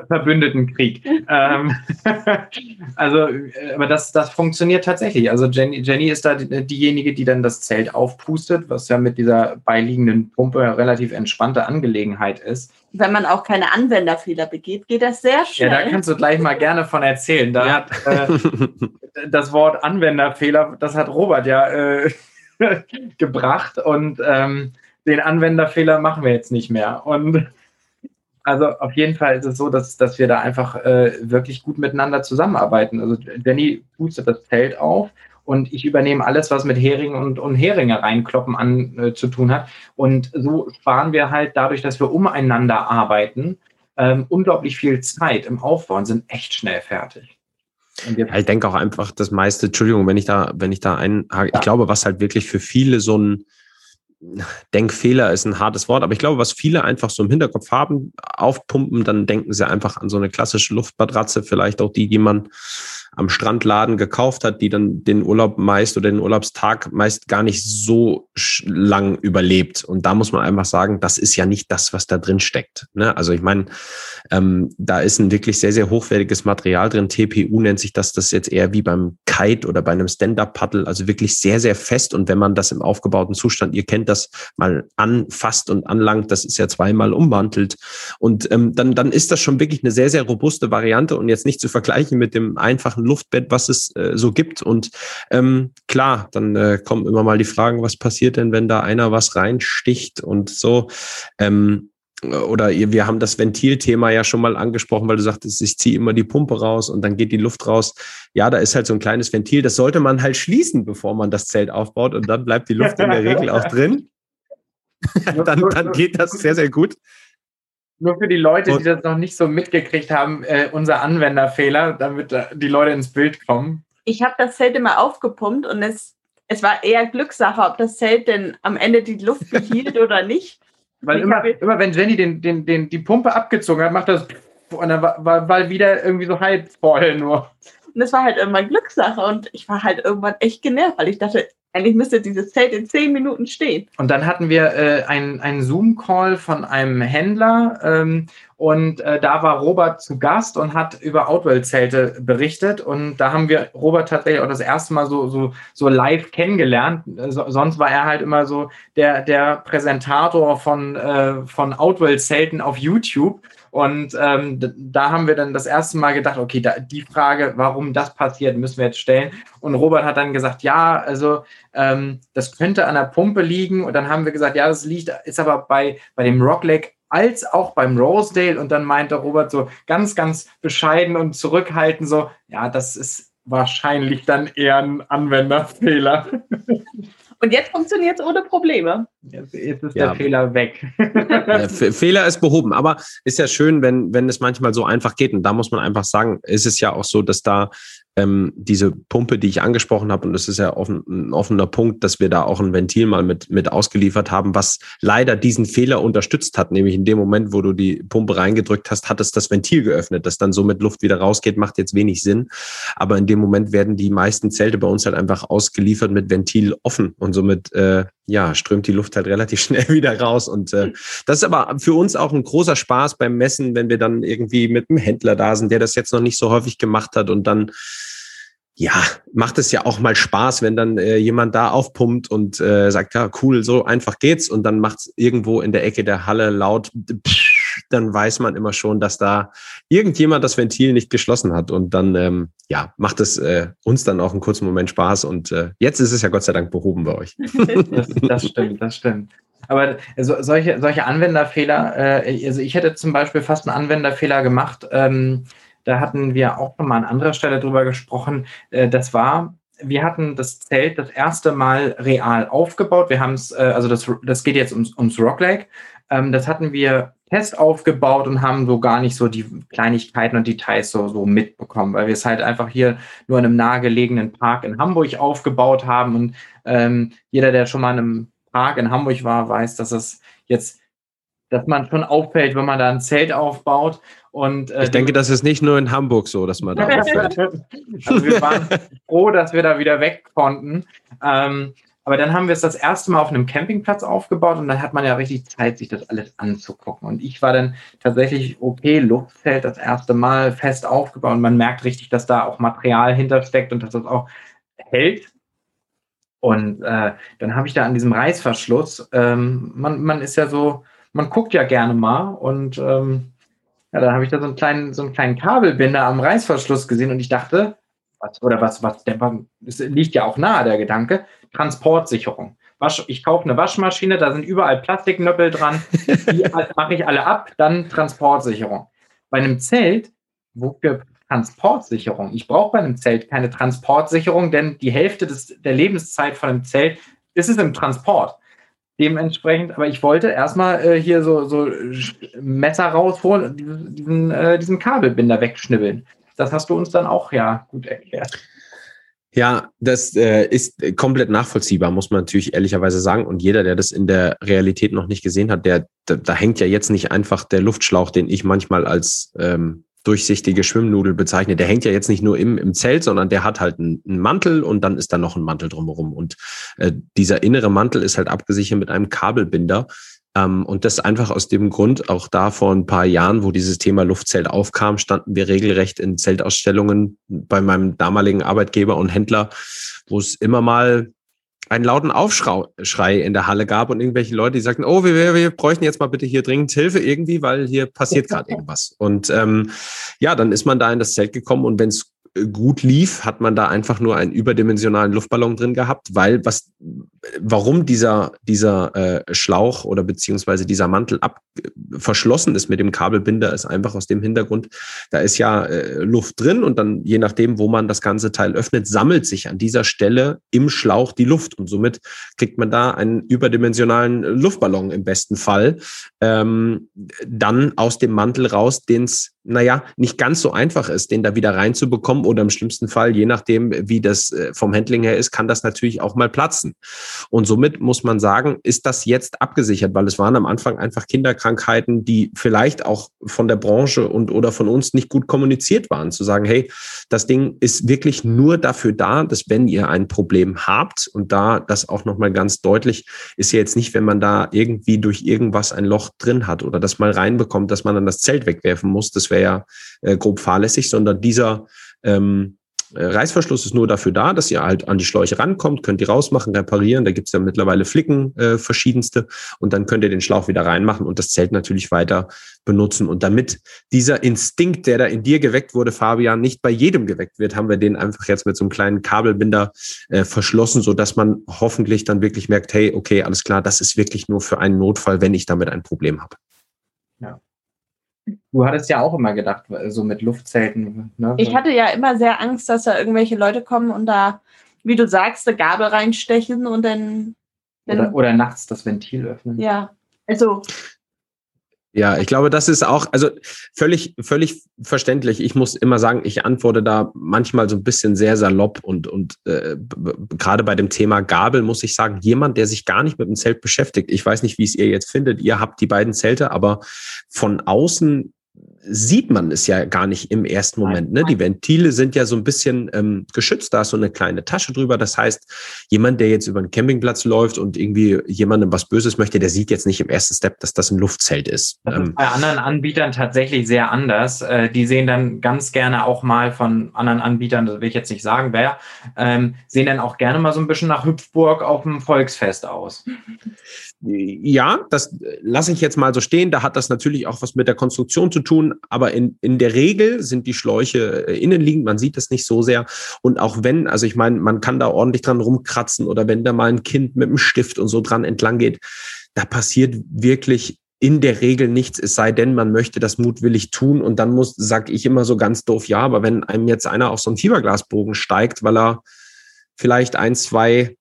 Verbündetenkrieg. ähm, also, äh, aber das, das funktioniert tatsächlich. Also Jenny, Jenny ist da diejenige, die dann das Zelt aufpustet, was ja mit dieser beiliegenden Pumpe relativ entspannte Angelegenheit ist. Wenn man auch keine Anwenderfehler begeht, geht das sehr schnell. Ja, da kannst du gleich mal gerne von erzählen. Da ja. hat äh, das Wort Anwenderfehler, das hat Robert ja äh, gebracht und ähm, den Anwenderfehler machen wir jetzt nicht mehr. Und also auf jeden Fall ist es so, dass, dass wir da einfach äh, wirklich gut miteinander zusammenarbeiten. Also Jenny pustet das Zelt auf und ich übernehme alles, was mit Hering und, und Heringe reinkloppen an äh, zu tun hat. Und so sparen wir halt dadurch, dass wir umeinander arbeiten, ähm, unglaublich viel Zeit im Aufbau und sind echt schnell fertig. Ja, ich denke auch einfach das meiste, Entschuldigung, wenn ich da, wenn ich da ein, ja. ich glaube, was halt wirklich für viele so ein, Denkfehler ist ein hartes Wort, aber ich glaube, was viele einfach so im Hinterkopf haben, aufpumpen, dann denken sie einfach an so eine klassische Luftmatratze, vielleicht auch die, die man am Strandladen gekauft hat, die dann den Urlaub meist oder den Urlaubstag meist gar nicht so lang überlebt. Und da muss man einfach sagen, das ist ja nicht das, was da drin steckt. Ne? Also ich meine, ähm, da ist ein wirklich sehr, sehr hochwertiges Material drin. TPU nennt sich das, das ist jetzt eher wie beim Kite oder bei einem Stand-Up-Paddle, also wirklich sehr, sehr fest. Und wenn man das im aufgebauten Zustand, ihr kennt das, mal anfasst und anlangt, das ist ja zweimal umwandelt. Und ähm, dann, dann ist das schon wirklich eine sehr, sehr robuste Variante und jetzt nicht zu vergleichen mit dem einfachen Luftbett, was es äh, so gibt. Und ähm, klar, dann äh, kommen immer mal die Fragen, was passiert denn, wenn da einer was reinsticht und so. Ähm, oder wir haben das Ventilthema ja schon mal angesprochen, weil du sagtest, ich ziehe immer die Pumpe raus und dann geht die Luft raus. Ja, da ist halt so ein kleines Ventil, das sollte man halt schließen, bevor man das Zelt aufbaut und dann bleibt die Luft in der Regel auch drin. dann, dann geht das sehr, sehr gut. Nur für die Leute, die das noch nicht so mitgekriegt haben, äh, unser Anwenderfehler, damit äh, die Leute ins Bild kommen. Ich habe das Zelt immer aufgepumpt und es, es war eher Glückssache, ob das Zelt denn am Ende die Luft behielt oder nicht. Weil immer, immer wenn Jenny den, den, den, die Pumpe abgezogen hat, macht das und dann war, war, war wieder irgendwie so halb voll nur. Und es war halt irgendwann Glückssache und ich war halt irgendwann echt genervt, weil ich dachte, eigentlich müsste dieses Zelt in zehn Minuten stehen. Und dann hatten wir äh, einen, Zoom-Call von einem Händler ähm, und äh, da war Robert zu Gast und hat über Outwell-Zelte berichtet. Und da haben wir Robert tatsächlich auch das erste Mal so, so, so live kennengelernt. So, sonst war er halt immer so der, der Präsentator von, äh, von Outwell-Zelten auf YouTube. Und ähm, da haben wir dann das erste Mal gedacht, okay, da, die Frage, warum das passiert, müssen wir jetzt stellen. Und Robert hat dann gesagt, ja, also ähm, das könnte an der Pumpe liegen. Und dann haben wir gesagt, ja, das liegt, ist aber bei, bei dem Rockleg als auch beim Rosedale. Und dann meinte Robert so ganz, ganz bescheiden und zurückhaltend so, ja, das ist wahrscheinlich dann eher ein Anwenderfehler. Und jetzt funktioniert es ohne Probleme. Jetzt, jetzt ist ja. der Fehler weg. Ja, Fehler ist behoben, aber ist ja schön, wenn, wenn es manchmal so einfach geht. Und da muss man einfach sagen, ist es ja auch so, dass da ähm, diese Pumpe, die ich angesprochen habe, und das ist ja offen, ein offener Punkt, dass wir da auch ein Ventil mal mit, mit ausgeliefert haben, was leider diesen Fehler unterstützt hat, nämlich in dem Moment, wo du die Pumpe reingedrückt hast, hat es das Ventil geöffnet, das dann so mit Luft wieder rausgeht, macht jetzt wenig Sinn. Aber in dem Moment werden die meisten Zelte bei uns halt einfach ausgeliefert mit Ventil offen und somit äh, ja, strömt die Luft halt relativ schnell wieder raus. Und äh, das ist aber für uns auch ein großer Spaß beim Messen, wenn wir dann irgendwie mit einem Händler da sind, der das jetzt noch nicht so häufig gemacht hat und dann ja, macht es ja auch mal Spaß, wenn dann äh, jemand da aufpumpt und äh, sagt, ja, cool, so einfach geht's und dann macht's irgendwo in der Ecke der Halle laut, psch, dann weiß man immer schon, dass da irgendjemand das Ventil nicht geschlossen hat und dann ähm, ja, macht es äh, uns dann auch einen kurzen Moment Spaß und äh, jetzt ist es ja Gott sei Dank behoben bei euch. das, das stimmt, das stimmt. Aber so, solche, solche Anwenderfehler, äh, also ich hätte zum Beispiel fast einen Anwenderfehler gemacht, ähm, da hatten wir auch nochmal an anderer Stelle drüber gesprochen. Äh, das war, wir hatten das Zelt das erste Mal real aufgebaut. Wir haben es, äh, also das, das geht jetzt ums, ums Rock Lake. Ähm, das hatten wir Test aufgebaut und haben so gar nicht so die Kleinigkeiten und Details so, so mitbekommen, weil wir es halt einfach hier nur in einem nahegelegenen Park in Hamburg aufgebaut haben. Und ähm, jeder, der schon mal in einem Park in Hamburg war, weiß, dass es jetzt, dass man schon auffällt, wenn man da ein Zelt aufbaut. Und, äh, ich denke, das ist nicht nur in Hamburg so, dass man da auffällt. also wir waren froh, dass wir da wieder weg konnten. Ähm, aber dann haben wir es das erste Mal auf einem Campingplatz aufgebaut und dann hat man ja richtig Zeit, sich das alles anzugucken. Und ich war dann tatsächlich, okay, Luftzelt das erste Mal fest aufgebaut und man merkt richtig, dass da auch Material hintersteckt und dass das auch hält. Und äh, dann habe ich da an diesem Reißverschluss, ähm, man, man ist ja so, man guckt ja gerne mal und ähm, ja, dann habe ich da so einen kleinen, so einen kleinen Kabelbinder am Reißverschluss gesehen und ich dachte, was, oder was, was, der, es liegt ja auch nahe, der Gedanke, Transportsicherung. Wasch, ich kaufe eine Waschmaschine, da sind überall Plastiknöppel dran, die mache ich alle ab, dann Transportsicherung. Bei einem Zelt, wofür Transportsicherung? Ich brauche bei einem Zelt keine Transportsicherung, denn die Hälfte des, der Lebenszeit von einem Zelt ist es im Transport. Dementsprechend, aber ich wollte erstmal äh, hier so, so Messer rausholen, diesen, diesen, äh, diesen Kabelbinder wegschnibbeln. Das hast du uns dann auch ja gut erklärt. Ja, das äh, ist komplett nachvollziehbar, muss man natürlich ehrlicherweise sagen. Und jeder, der das in der Realität noch nicht gesehen hat, der, da, da hängt ja jetzt nicht einfach der Luftschlauch, den ich manchmal als ähm, durchsichtige Schwimmnudel bezeichne. Der hängt ja jetzt nicht nur im, im Zelt, sondern der hat halt einen, einen Mantel und dann ist da noch ein Mantel drumherum. Und äh, dieser innere Mantel ist halt abgesichert mit einem Kabelbinder, und das einfach aus dem Grund, auch da vor ein paar Jahren, wo dieses Thema Luftzelt aufkam, standen wir regelrecht in Zeltausstellungen bei meinem damaligen Arbeitgeber und Händler, wo es immer mal einen lauten Aufschrei in der Halle gab und irgendwelche Leute, die sagten, oh, wir, wir, wir bräuchten jetzt mal bitte hier dringend Hilfe irgendwie, weil hier passiert gerade irgendwas. Und ähm, ja, dann ist man da in das Zelt gekommen und wenn es gut lief, hat man da einfach nur einen überdimensionalen Luftballon drin gehabt, weil was, warum dieser, dieser äh, Schlauch oder beziehungsweise dieser Mantel ab, verschlossen ist mit dem Kabelbinder, ist einfach aus dem Hintergrund, da ist ja äh, Luft drin und dann je nachdem, wo man das ganze Teil öffnet, sammelt sich an dieser Stelle im Schlauch die Luft und somit kriegt man da einen überdimensionalen Luftballon im besten Fall ähm, dann aus dem Mantel raus, den es naja, nicht ganz so einfach ist, den da wieder reinzubekommen oder im schlimmsten Fall, je nachdem, wie das äh, vom Handling her ist, kann das natürlich auch mal platzen. Und somit muss man sagen, ist das jetzt abgesichert, weil es waren am Anfang einfach Kinderkrankheiten, die vielleicht auch von der Branche und oder von uns nicht gut kommuniziert waren, zu sagen, hey, das Ding ist wirklich nur dafür da, dass wenn ihr ein Problem habt und da das auch nochmal ganz deutlich ist ja jetzt nicht, wenn man da irgendwie durch irgendwas ein Loch drin hat oder das mal reinbekommt, dass man dann das Zelt wegwerfen muss, das wäre ja äh, grob fahrlässig, sondern dieser ähm, äh, Reißverschluss ist nur dafür da, dass ihr halt an die Schläuche rankommt, könnt ihr rausmachen, reparieren. Da gibt's ja mittlerweile Flicken äh, verschiedenste und dann könnt ihr den Schlauch wieder reinmachen und das Zelt natürlich weiter benutzen. Und damit dieser Instinkt, der da in dir geweckt wurde, Fabian, nicht bei jedem geweckt wird, haben wir den einfach jetzt mit so einem kleinen Kabelbinder äh, verschlossen, so dass man hoffentlich dann wirklich merkt, hey, okay, alles klar, das ist wirklich nur für einen Notfall, wenn ich damit ein Problem habe. Du hattest ja auch immer gedacht, so mit Luftzelten. Ne? Ich hatte ja immer sehr Angst, dass da irgendwelche Leute kommen und da, wie du sagst, eine Gabel reinstechen und dann. dann oder, oder nachts das Ventil öffnen. Ja, also ja, ich glaube, das ist auch, also völlig, völlig verständlich. Ich muss immer sagen, ich antworte da manchmal so ein bisschen sehr salopp und, und äh, gerade bei dem Thema Gabel muss ich sagen, jemand, der sich gar nicht mit dem Zelt beschäftigt, ich weiß nicht, wie es ihr jetzt findet, ihr habt die beiden Zelte, aber von außen sieht man es ja gar nicht im ersten Moment. Ne? Die Ventile sind ja so ein bisschen ähm, geschützt, da ist so eine kleine Tasche drüber. Das heißt, jemand, der jetzt über einen Campingplatz läuft und irgendwie jemandem was Böses möchte, der sieht jetzt nicht im ersten Step, dass das ein Luftzelt ist. Das ist ähm, bei anderen Anbietern tatsächlich sehr anders. Äh, die sehen dann ganz gerne auch mal von anderen Anbietern, das will ich jetzt nicht sagen, wer, ähm, sehen dann auch gerne mal so ein bisschen nach Hüpfburg auf dem Volksfest aus. Ja, das lasse ich jetzt mal so stehen. Da hat das natürlich auch was mit der Konstruktion zu tun, aber in, in der Regel sind die Schläuche äh, innenliegend. Man sieht das nicht so sehr. Und auch wenn, also ich meine, man kann da ordentlich dran rumkratzen oder wenn da mal ein Kind mit einem Stift und so dran entlang geht, da passiert wirklich in der Regel nichts, es sei denn, man möchte das mutwillig tun und dann muss, sag ich immer so ganz doof, ja, aber wenn einem jetzt einer auf so einen Fieberglasbogen steigt, weil er vielleicht ein, zwei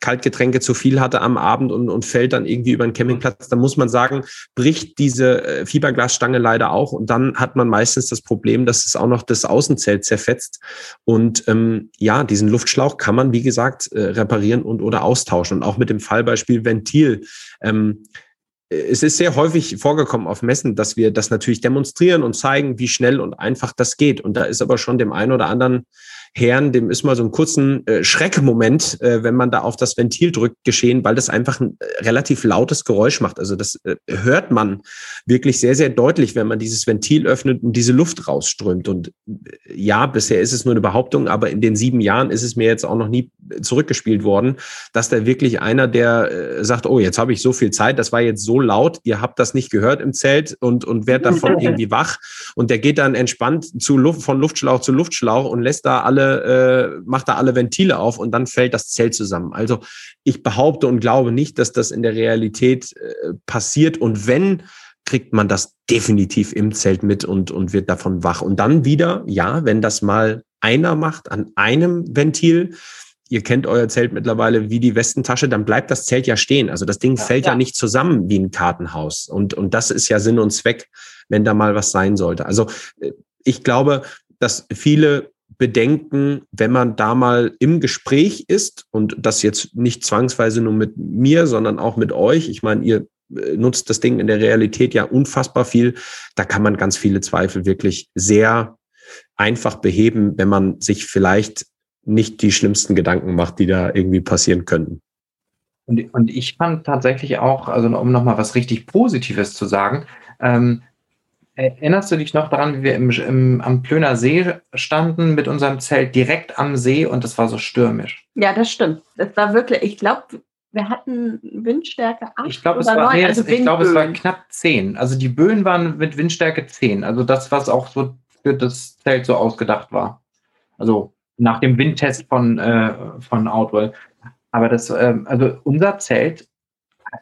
Kaltgetränke zu viel hatte am Abend und, und fällt dann irgendwie über den Campingplatz, dann muss man sagen, bricht diese äh, Fiberglasstange leider auch und dann hat man meistens das Problem, dass es auch noch das Außenzelt zerfetzt und ähm, ja, diesen Luftschlauch kann man, wie gesagt, äh, reparieren und oder austauschen und auch mit dem Fallbeispiel Ventil. Ähm, es ist sehr häufig vorgekommen auf Messen, dass wir das natürlich demonstrieren und zeigen, wie schnell und einfach das geht. Und da ist aber schon dem einen oder anderen Herrn, dem ist mal so einen kurzen äh, Schreckmoment, äh, wenn man da auf das Ventil drückt, geschehen, weil das einfach ein äh, relativ lautes Geräusch macht. Also das äh, hört man wirklich sehr, sehr deutlich, wenn man dieses Ventil öffnet und diese Luft rausströmt. Und äh, ja, bisher ist es nur eine Behauptung, aber in den sieben Jahren ist es mir jetzt auch noch nie zurückgespielt worden, dass da wirklich einer, der äh, sagt, oh, jetzt habe ich so viel Zeit, das war jetzt so laut, ihr habt das nicht gehört im Zelt und, und werdet davon irgendwie wach. Und der geht dann entspannt zu Luft, von Luftschlauch zu Luftschlauch und lässt da alle äh, macht da alle Ventile auf und dann fällt das Zelt zusammen. Also ich behaupte und glaube nicht, dass das in der Realität äh, passiert. Und wenn, kriegt man das definitiv im Zelt mit und, und wird davon wach. Und dann wieder, ja, wenn das mal einer macht an einem Ventil, ihr kennt euer Zelt mittlerweile wie die Westentasche, dann bleibt das Zelt ja stehen. Also das Ding ja, fällt ja. ja. nicht zusammen wie ein Kartenhaus. Und, und das ist ja Sinn und Zweck, wenn da mal was sein sollte. Also äh, ich glaube, dass viele bedenken, wenn man da mal im Gespräch ist und das jetzt nicht zwangsweise nur mit mir, sondern auch mit euch. Ich meine, ihr äh, nutzt das Ding in der Realität ja unfassbar viel. Da kann man ganz viele Zweifel wirklich sehr einfach beheben, wenn man sich vielleicht nicht die schlimmsten Gedanken macht, die da irgendwie passieren könnten. Und, und ich fand tatsächlich auch, also um nochmal was richtig Positives zu sagen, ähm, Erinnerst du dich noch daran, wie wir im, im, am Plöner See standen mit unserem Zelt direkt am See und es war so stürmisch? Ja, das stimmt. Das war wirklich, ich glaube, wir hatten Windstärke 8 ich glaub, es war, 9, nee, also Ich glaube, es war knapp 10. Also die Böen waren mit Windstärke 10. Also das, was auch so für das Zelt so ausgedacht war. Also nach dem Windtest von, äh, von Outwell. Aber das, äh, also unser Zelt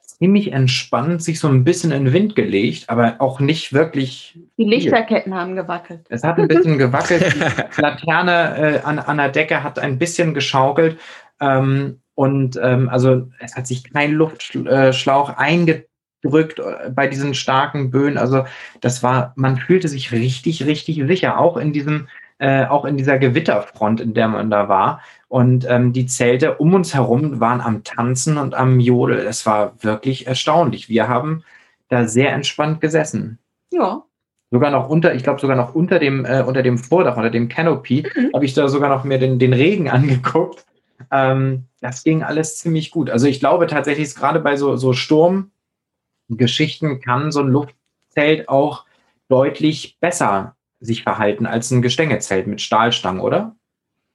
ziemlich entspannt sich so ein bisschen in den Wind gelegt, aber auch nicht wirklich. Die Lichterketten viel. haben gewackelt. Es hat ein bisschen gewackelt. Die Laterne äh, an, an der Decke hat ein bisschen geschaukelt. Ähm, und ähm, also es hat sich kein Luftschlauch eingedrückt äh, bei diesen starken Böen. Also das war, man fühlte sich richtig, richtig sicher, auch in diesem, äh, auch in dieser Gewitterfront, in der man da war. Und ähm, die Zelte um uns herum waren am Tanzen und am Jodel. Es war wirklich erstaunlich. Wir haben da sehr entspannt gesessen. Ja. Sogar noch unter, ich glaube sogar noch unter dem, äh, unter dem Vordach, unter dem Canopy, mhm. habe ich da sogar noch mir den, den Regen angeguckt. Ähm, das ging alles ziemlich gut. Also ich glaube tatsächlich, gerade bei so, so Sturmgeschichten kann so ein Luftzelt auch deutlich besser sich verhalten als ein Gestängezelt mit Stahlstangen, oder?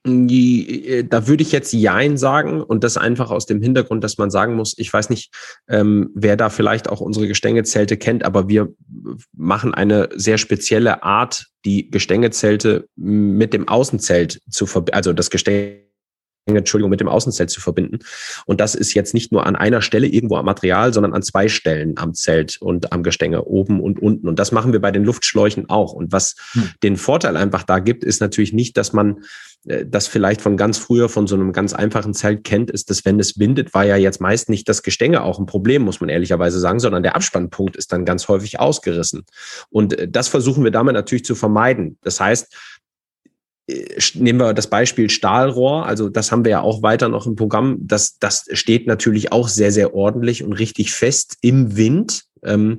Äh, da würde ich jetzt Jein sagen und das einfach aus dem Hintergrund, dass man sagen muss, ich weiß nicht, ähm, wer da vielleicht auch unsere Gestängezelte kennt, aber wir machen eine sehr spezielle Art, die Gestängezelte mit dem Außenzelt zu verbinden, also das Gestänge Entschuldigung, mit dem Außenzelt zu verbinden. Und das ist jetzt nicht nur an einer Stelle irgendwo am Material, sondern an zwei Stellen am Zelt und am Gestänge, oben und unten. Und das machen wir bei den Luftschläuchen auch. Und was hm. den Vorteil einfach da gibt, ist natürlich nicht, dass man äh, das vielleicht von ganz früher von so einem ganz einfachen Zelt kennt, ist, dass wenn es windet, war ja jetzt meist nicht das Gestänge auch ein Problem, muss man ehrlicherweise sagen, sondern der Abspannpunkt ist dann ganz häufig ausgerissen. Und äh, das versuchen wir damit natürlich zu vermeiden. Das heißt, nehmen wir das Beispiel Stahlrohr, also das haben wir ja auch weiter noch im Programm. Das, das steht natürlich auch sehr, sehr ordentlich und richtig fest im Wind. Ähm,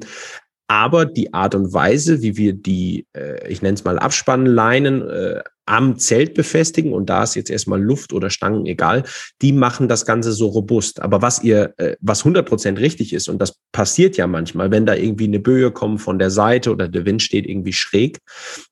aber die Art und Weise, wie wir die, äh, ich nenne es mal Abspannleinen äh, am Zelt befestigen und da ist jetzt erstmal Luft oder Stangen egal, die machen das Ganze so robust. Aber was ihr, äh, was 100 Prozent richtig ist und das passiert ja manchmal, wenn da irgendwie eine Böe kommt von der Seite oder der Wind steht irgendwie schräg,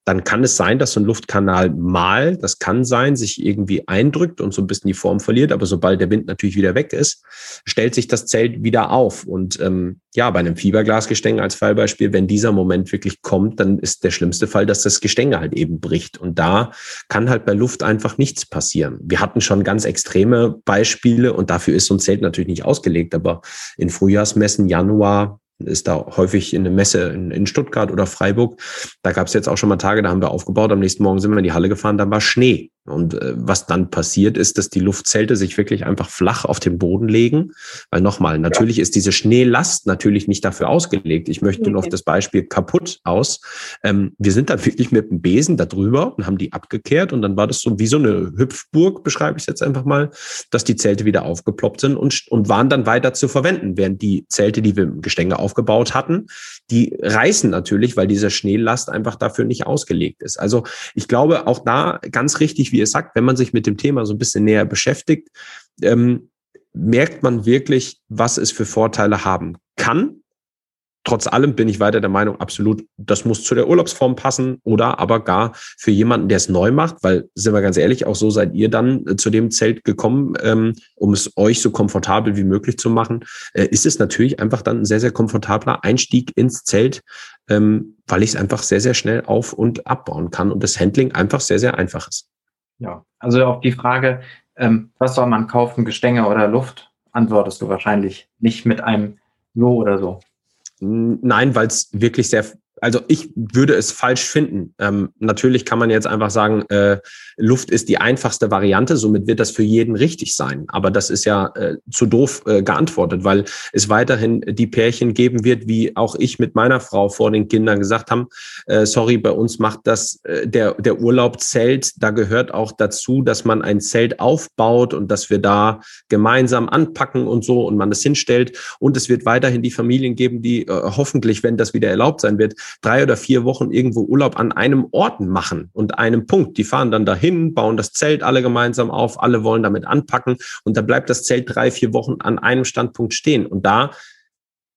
dann kann es sein, dass so ein Luftkanal mal, das kann sein, sich irgendwie eindrückt und so ein bisschen die Form verliert. Aber sobald der Wind natürlich wieder weg ist, stellt sich das Zelt wieder auf. Und ähm, ja, bei einem Fiberglasgestänge als Fallbeispiel, wenn dieser Moment wirklich kommt, dann ist der schlimmste Fall, dass das Gestänge halt eben bricht. Und da kann halt bei Luft einfach nichts passieren. Wir hatten schon ganz extreme Beispiele und dafür ist so ein Zelt natürlich nicht ausgelegt, aber in Frühjahrsmessen, Januar, ist da häufig in eine Messe in, in Stuttgart oder Freiburg. Da gab es jetzt auch schon mal Tage, da haben wir aufgebaut. Am nächsten Morgen sind wir in die Halle gefahren, dann war Schnee. Und äh, was dann passiert ist, dass die Luftzelte sich wirklich einfach flach auf den Boden legen. Weil nochmal, natürlich ja. ist diese Schneelast natürlich nicht dafür ausgelegt. Ich möchte okay. nur auf das Beispiel kaputt aus. Ähm, wir sind dann wirklich mit dem Besen da drüber und haben die abgekehrt. Und dann war das so wie so eine Hüpfburg, beschreibe ich es jetzt einfach mal, dass die Zelte wieder aufgeploppt sind und, und waren dann weiter zu verwenden. Während die Zelte, die wir im Gestänge aufgebaut hatten, die reißen natürlich, weil diese Schneelast einfach dafür nicht ausgelegt ist. Also ich glaube, auch da ganz richtig, wie wie ihr sagt, wenn man sich mit dem Thema so ein bisschen näher beschäftigt, ähm, merkt man wirklich, was es für Vorteile haben kann. Trotz allem bin ich weiter der Meinung, absolut, das muss zu der Urlaubsform passen oder aber gar für jemanden, der es neu macht, weil, sind wir ganz ehrlich, auch so seid ihr dann äh, zu dem Zelt gekommen, ähm, um es euch so komfortabel wie möglich zu machen, äh, ist es natürlich einfach dann ein sehr, sehr komfortabler Einstieg ins Zelt, ähm, weil ich es einfach sehr, sehr schnell auf- und abbauen kann und das Handling einfach sehr, sehr einfach ist. Ja, also auf die Frage, ähm, was soll man kaufen, Gestänge oder Luft, antwortest du wahrscheinlich nicht mit einem So oder so. Nein, weil es wirklich sehr also ich würde es falsch finden. Ähm, natürlich kann man jetzt einfach sagen, äh, Luft ist die einfachste Variante, somit wird das für jeden richtig sein. Aber das ist ja äh, zu doof äh, geantwortet, weil es weiterhin die Pärchen geben wird, wie auch ich mit meiner Frau vor den Kindern gesagt haben, äh, sorry, bei uns macht das äh, der, der Urlaub Zelt, da gehört auch dazu, dass man ein Zelt aufbaut und dass wir da gemeinsam anpacken und so und man das hinstellt. Und es wird weiterhin die Familien geben, die äh, hoffentlich, wenn das wieder erlaubt sein wird, drei oder vier Wochen irgendwo Urlaub an einem Ort machen und einem Punkt. Die fahren dann dahin, bauen das Zelt alle gemeinsam auf, alle wollen damit anpacken und da bleibt das Zelt drei, vier Wochen an einem Standpunkt stehen. Und da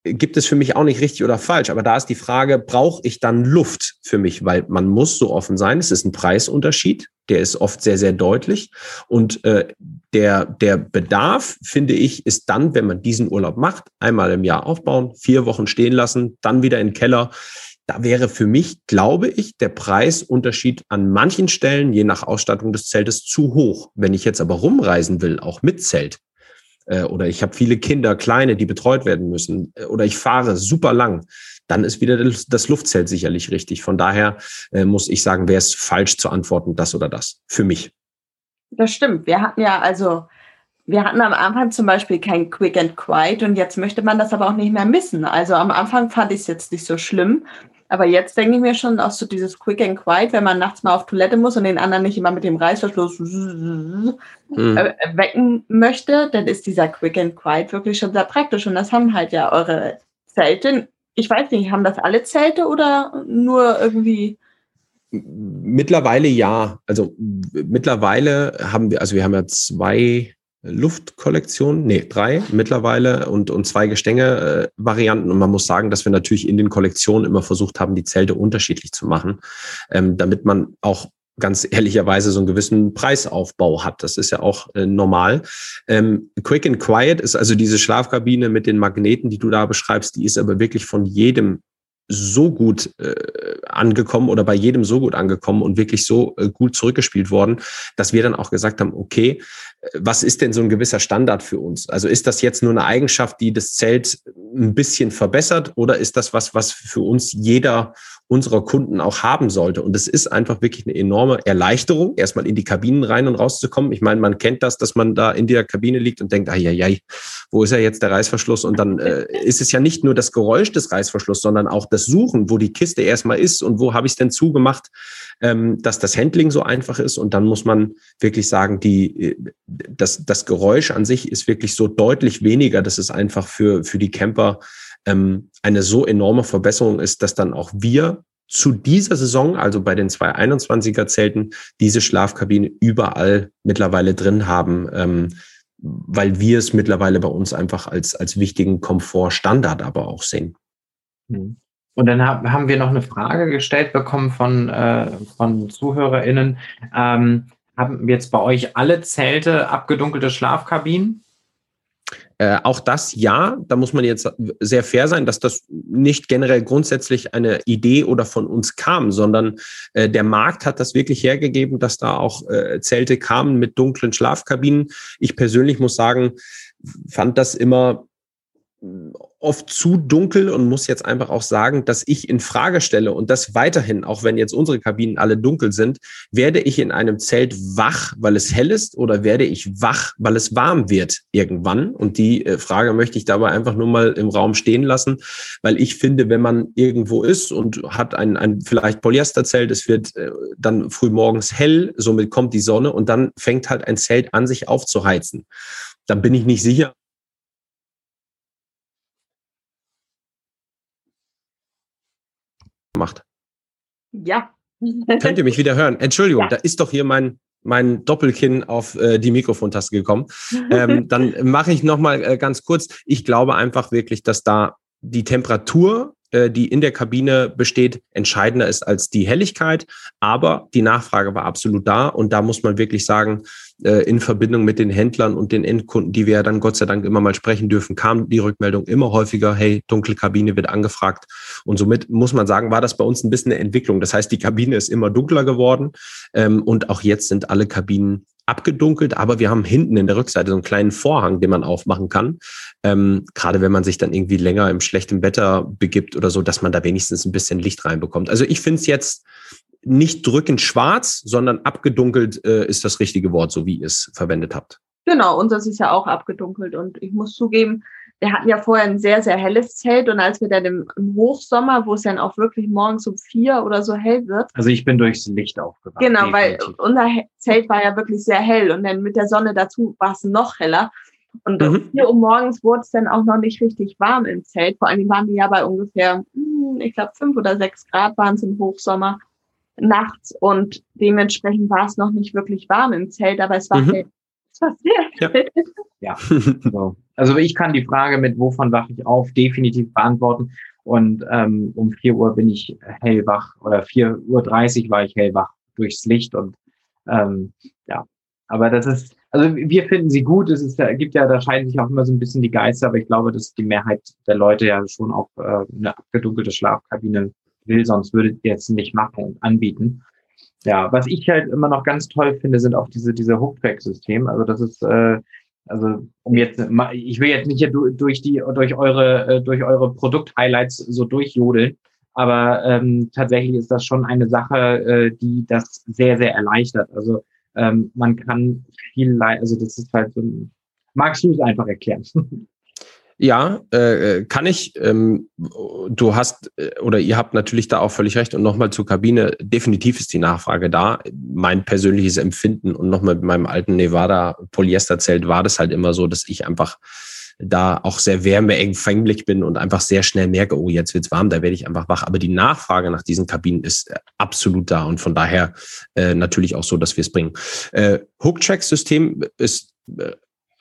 gibt es für mich auch nicht richtig oder falsch, aber da ist die Frage, brauche ich dann Luft für mich? Weil man muss so offen sein, es ist ein Preisunterschied, der ist oft sehr, sehr deutlich. Und äh, der, der Bedarf, finde ich, ist dann, wenn man diesen Urlaub macht, einmal im Jahr aufbauen, vier Wochen stehen lassen, dann wieder in den Keller da wäre für mich, glaube ich, der Preisunterschied an manchen Stellen, je nach Ausstattung des Zeltes, zu hoch. Wenn ich jetzt aber rumreisen will, auch mit Zelt, äh, oder ich habe viele Kinder, kleine, die betreut werden müssen, äh, oder ich fahre super lang, dann ist wieder das Luftzelt sicherlich richtig. Von daher äh, muss ich sagen, wäre es falsch zu antworten, das oder das. Für mich. Das stimmt. Wir hatten ja also wir hatten am Anfang zum Beispiel kein Quick and Quiet und jetzt möchte man das aber auch nicht mehr missen. Also am Anfang fand ich es jetzt nicht so schlimm, aber jetzt denke ich mir schon auch so dieses Quick and Quiet, wenn man nachts mal auf Toilette muss und den anderen nicht immer mit dem Reißverschluss mhm. wecken möchte, dann ist dieser Quick and Quiet wirklich schon sehr praktisch. Und das haben halt ja eure Zelte. Ich weiß nicht, haben das alle Zelte oder nur irgendwie? Mittlerweile ja. Also mittlerweile haben wir, also wir haben ja zwei Luftkollektion, nee, drei mittlerweile und, und zwei Gestänge-Varianten. und man muss sagen, dass wir natürlich in den Kollektionen immer versucht haben, die Zelte unterschiedlich zu machen, ähm, damit man auch ganz ehrlicherweise so einen gewissen Preisaufbau hat. Das ist ja auch äh, normal. Ähm, Quick and Quiet ist also diese Schlafkabine mit den Magneten, die du da beschreibst, die ist aber wirklich von jedem so gut äh, angekommen oder bei jedem so gut angekommen und wirklich so äh, gut zurückgespielt worden, dass wir dann auch gesagt haben, okay, äh, was ist denn so ein gewisser Standard für uns? Also ist das jetzt nur eine Eigenschaft, die das Zelt ein bisschen verbessert oder ist das was, was für uns jeder unserer Kunden auch haben sollte? Und es ist einfach wirklich eine enorme Erleichterung, erstmal in die Kabinen rein und rauszukommen. Ich meine, man kennt das, dass man da in der Kabine liegt und denkt, ai, wo ist ja jetzt der Reißverschluss? Und dann äh, ist es ja nicht nur das Geräusch des Reißverschlusses, sondern auch das Suchen, wo die Kiste erstmal ist und wo habe ich es denn zugemacht, ähm, dass das Handling so einfach ist. Und dann muss man wirklich sagen, die, äh, das, das Geräusch an sich ist wirklich so deutlich weniger. Das ist einfach für, für die Camper ähm, eine so enorme Verbesserung ist, dass dann auch wir zu dieser Saison, also bei den 221er Zelten, diese Schlafkabine überall mittlerweile drin haben. Ähm, weil wir es mittlerweile bei uns einfach als, als wichtigen Komfortstandard aber auch sehen. Mhm. Und dann haben wir noch eine Frage gestellt bekommen von, äh, von ZuhörerInnen. Ähm, haben jetzt bei euch alle Zelte abgedunkelte Schlafkabinen? Äh, auch das ja, da muss man jetzt sehr fair sein, dass das nicht generell grundsätzlich eine Idee oder von uns kam, sondern äh, der Markt hat das wirklich hergegeben, dass da auch äh, Zelte kamen mit dunklen Schlafkabinen. Ich persönlich muss sagen, fand das immer oft zu dunkel und muss jetzt einfach auch sagen, dass ich in Frage stelle und das weiterhin, auch wenn jetzt unsere Kabinen alle dunkel sind, werde ich in einem Zelt wach, weil es hell ist oder werde ich wach, weil es warm wird irgendwann? Und die äh, Frage möchte ich dabei einfach nur mal im Raum stehen lassen, weil ich finde, wenn man irgendwo ist und hat ein, ein vielleicht Polyesterzelt, es wird äh, dann früh morgens hell, somit kommt die Sonne und dann fängt halt ein Zelt an, sich aufzuheizen. Dann bin ich nicht sicher, gemacht. Ja. Könnt ihr mich wieder hören? Entschuldigung, ja. da ist doch hier mein, mein Doppelkinn auf äh, die Mikrofontaste gekommen. Ähm, dann mache ich nochmal äh, ganz kurz. Ich glaube einfach wirklich, dass da die Temperatur äh, die in der Kabine besteht, entscheidender ist als die Helligkeit. Aber die Nachfrage war absolut da. Und da muss man wirklich sagen, äh, in Verbindung mit den Händlern und den Endkunden, die wir ja dann Gott sei Dank immer mal sprechen dürfen, kam die Rückmeldung immer häufiger, hey, dunkle Kabine wird angefragt. Und somit muss man sagen, war das bei uns ein bisschen eine Entwicklung. Das heißt, die Kabine ist immer dunkler geworden. Ähm, und auch jetzt sind alle Kabinen abgedunkelt, aber wir haben hinten in der Rückseite so einen kleinen Vorhang, den man aufmachen kann. Ähm, gerade wenn man sich dann irgendwie länger im schlechten Wetter begibt oder so, dass man da wenigstens ein bisschen Licht reinbekommt. Also ich finde es jetzt nicht drückend schwarz, sondern abgedunkelt äh, ist das richtige Wort, so wie ihr es verwendet habt. Genau, das ist ja auch abgedunkelt. Und ich muss zugeben, wir hatten ja vorher ein sehr, sehr helles Zelt und als wir dann im, im, Hochsommer, wo es dann auch wirklich morgens um vier oder so hell wird. Also ich bin durchs Licht aufgewacht. Genau, definitiv. weil unser Zelt war ja wirklich sehr hell und dann mit der Sonne dazu war es noch heller. Und mhm. um vier Uhr morgens wurde es dann auch noch nicht richtig warm im Zelt. Vor allem waren wir ja bei ungefähr, hm, ich glaube, fünf oder sechs Grad waren es im Hochsommer nachts und dementsprechend war es noch nicht wirklich warm im Zelt, aber es war mhm. hell. Es war sehr hell. Ja. ja. Also ich kann die Frage mit wovon wache ich auf definitiv beantworten. Und ähm, um vier Uhr bin ich hellwach oder vier Uhr dreißig war ich hellwach durchs Licht und ähm, ja, aber das ist, also wir finden sie gut. Es ist, gibt ja, da scheiden sich auch immer so ein bisschen die Geister, aber ich glaube, dass die Mehrheit der Leute ja schon auch äh, eine abgedunkelte Schlafkabine will, sonst würdet ihr es nicht machen und anbieten. Ja, was ich halt immer noch ganz toll finde, sind auch diese, diese Hooktrack-Systeme. Also das ist, äh, also um jetzt, ich will jetzt nicht hier durch die, durch eure, äh, durch eure Produkt-Highlights so durchjodeln, aber ähm, tatsächlich ist das schon eine Sache, äh, die das sehr, sehr erleichtert. Also ähm, man kann viel, also das ist halt so ein, magst du es einfach erklären? Ja, äh, kann ich. Ähm, du hast äh, oder ihr habt natürlich da auch völlig recht. Und nochmal zur Kabine, definitiv ist die Nachfrage da. Mein persönliches Empfinden und nochmal mit meinem alten Nevada Polyesterzelt war das halt immer so, dass ich einfach da auch sehr wärmeempfänglich bin und einfach sehr schnell merke, oh, jetzt wird's warm, da werde ich einfach wach. Aber die Nachfrage nach diesen Kabinen ist äh, absolut da und von daher äh, natürlich auch so, dass wir es bringen. Äh, Hook-Track-System ist äh,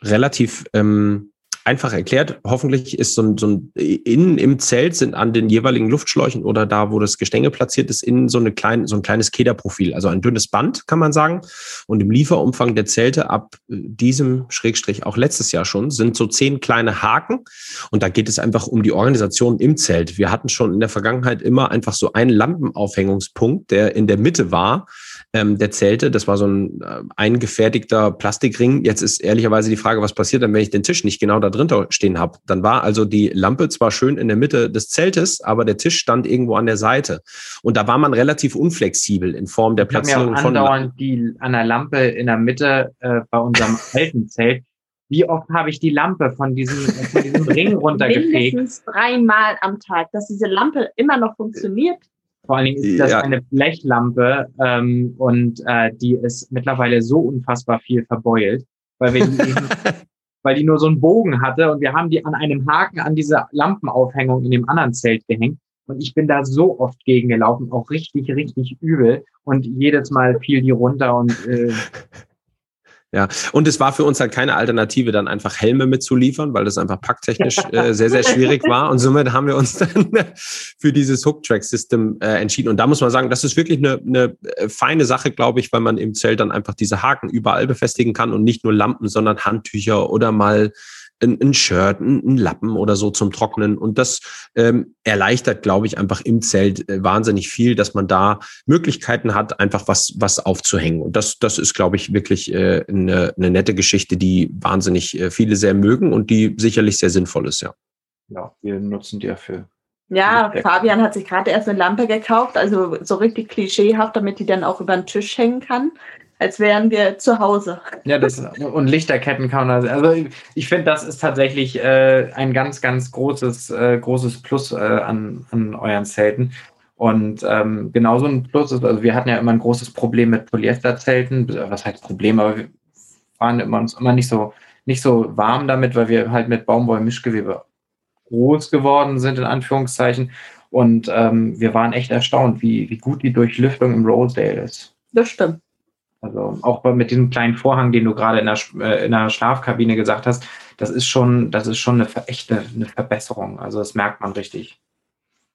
relativ ähm, einfach erklärt. Hoffentlich ist so ein, so ein innen im Zelt sind an den jeweiligen Luftschläuchen oder da, wo das Gestänge platziert ist, innen so eine kleine, so ein kleines Kederprofil, also ein dünnes Band, kann man sagen. Und im Lieferumfang der Zelte ab diesem Schrägstrich auch letztes Jahr schon sind so zehn kleine Haken. Und da geht es einfach um die Organisation im Zelt. Wir hatten schon in der Vergangenheit immer einfach so einen Lampenaufhängungspunkt, der in der Mitte war ähm, der Zelte. Das war so ein äh, eingefertigter Plastikring. Jetzt ist ehrlicherweise die Frage, was passiert dann, wenn ich den Tisch nicht genau da drunter stehen habe? Dann war also die Lampe zwar schön in der Mitte des Zeltes, aber der Tisch stand irgendwo an der Seite. Und da war man relativ unflexibel in Form der Platzierung von. andauernd die an der Lampe in der Mitte äh, bei unserem alten Zelt. Wie oft habe ich die Lampe von diesem, von diesem Ring runtergefegt? Mindestens dreimal am Tag, dass diese Lampe immer noch funktioniert. Vor allen Dingen ist das ja. eine Blechlampe ähm, und äh, die ist mittlerweile so unfassbar viel verbeult, weil wir die eben, weil die nur so einen Bogen hatte und wir haben die an einem Haken an diese Lampenaufhängung in dem anderen Zelt gehängt. Und ich bin da so oft gegengelaufen, auch richtig, richtig übel. Und jedes Mal fiel die runter und äh, ja, und es war für uns halt keine Alternative, dann einfach Helme mitzuliefern, weil das einfach packtechnisch äh, sehr, sehr schwierig war. Und somit haben wir uns dann für dieses Hook-Track-System äh, entschieden. Und da muss man sagen, das ist wirklich eine, eine äh, feine Sache, glaube ich, weil man im Zelt dann einfach diese Haken überall befestigen kann und nicht nur Lampen, sondern Handtücher oder mal ein, ein Shirt, ein, ein, Lappen oder so zum Trocknen. Und das ähm, erleichtert, glaube ich, einfach im Zelt äh, wahnsinnig viel, dass man da Möglichkeiten hat, einfach was, was aufzuhängen. Und das, das ist, glaube ich, wirklich äh, eine, eine nette Geschichte, die wahnsinnig äh, viele sehr mögen und die sicherlich sehr sinnvoll ist, ja. Ja, wir nutzen die ja für ja, Fabian hat sich gerade erst eine Lampe gekauft, also so richtig klischeehaft, damit die dann auch über den Tisch hängen kann als wären wir zu Hause. Ja, das, und Lichterketten kann man, also ich finde, das ist tatsächlich äh, ein ganz, ganz großes, äh, großes Plus äh, an, an euren Zelten. Und ähm, genauso ein Plus ist, also wir hatten ja immer ein großes Problem mit Polyesterzelten. Was heißt Problem, aber wir waren immer, uns immer nicht so, nicht so warm damit, weil wir halt mit Baumwoll-Mischgewebe groß geworden sind, in Anführungszeichen. Und ähm, wir waren echt erstaunt, wie, wie gut die Durchlüftung im Rosedale ist. Das stimmt. Also auch mit diesem kleinen Vorhang, den du gerade in der, äh, in der Schlafkabine gesagt hast, das ist schon, das ist schon eine echte eine Verbesserung. Also das merkt man richtig.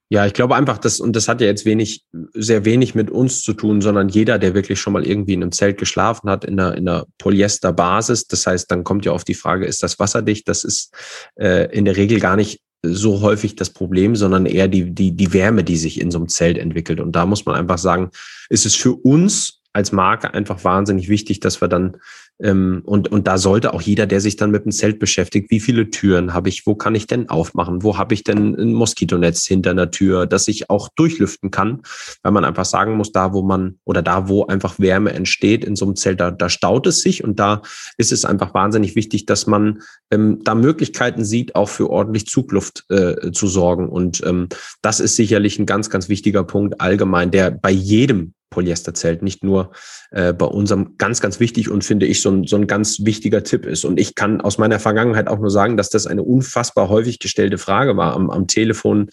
Ja, ich glaube einfach, dass, und das hat ja jetzt wenig, sehr wenig mit uns zu tun, sondern jeder, der wirklich schon mal irgendwie in einem Zelt geschlafen hat, in einer, in einer Polyesterbasis. Das heißt, dann kommt ja auf die Frage, ist das wasserdicht? Das ist äh, in der Regel gar nicht so häufig das Problem, sondern eher die, die, die Wärme, die sich in so einem Zelt entwickelt. Und da muss man einfach sagen, ist es für uns als Marke einfach wahnsinnig wichtig, dass wir dann ähm, und, und da sollte auch jeder, der sich dann mit dem Zelt beschäftigt, wie viele Türen habe ich, wo kann ich denn aufmachen, wo habe ich denn ein Moskitonetz hinter einer Tür, dass ich auch durchlüften kann, weil man einfach sagen muss, da wo man oder da wo einfach Wärme entsteht in so einem Zelt, da, da staut es sich und da ist es einfach wahnsinnig wichtig, dass man ähm, da Möglichkeiten sieht, auch für ordentlich Zugluft äh, zu sorgen. Und ähm, das ist sicherlich ein ganz, ganz wichtiger Punkt allgemein, der bei jedem Polyesterzelt, nicht nur äh, bei unserem ganz, ganz wichtig und finde ich so ein, so ein ganz wichtiger Tipp ist. Und ich kann aus meiner Vergangenheit auch nur sagen, dass das eine unfassbar häufig gestellte Frage war am, am Telefon.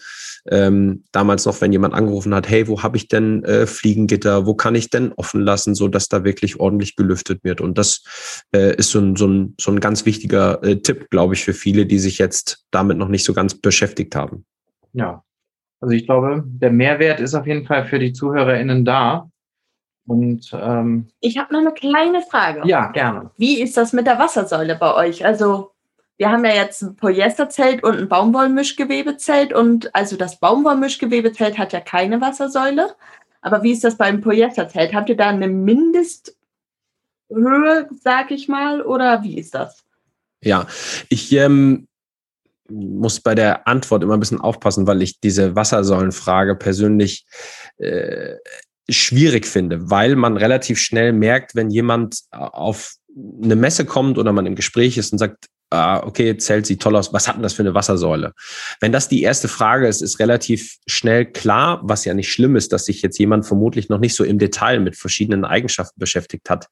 Ähm, damals noch, wenn jemand angerufen hat, hey, wo habe ich denn äh, Fliegengitter, wo kann ich denn offen lassen, so dass da wirklich ordentlich gelüftet wird. Und das äh, ist so ein, so, ein, so ein ganz wichtiger äh, Tipp, glaube ich, für viele, die sich jetzt damit noch nicht so ganz beschäftigt haben. Ja, also ich glaube, der Mehrwert ist auf jeden Fall für die ZuhörerInnen da. Und ähm, ich habe noch eine kleine Frage. Ja, gerne. Wie ist das mit der Wassersäule bei euch? Also wir haben ja jetzt ein Polyesterzelt und ein Baumwollmischgewebezelt und also das Baumwollmischgewebezelt hat ja keine Wassersäule. Aber wie ist das beim Polyesterzelt? Habt ihr da eine Mindesthöhe, sag ich mal, oder wie ist das? Ja, ich ähm, muss bei der Antwort immer ein bisschen aufpassen, weil ich diese Wassersäulenfrage persönlich äh, schwierig finde, weil man relativ schnell merkt, wenn jemand auf eine Messe kommt oder man im Gespräch ist und sagt, ah, okay, Zelt sieht toll aus, was hat denn das für eine Wassersäule? Wenn das die erste Frage ist, ist relativ schnell klar, was ja nicht schlimm ist, dass sich jetzt jemand vermutlich noch nicht so im Detail mit verschiedenen Eigenschaften beschäftigt hat.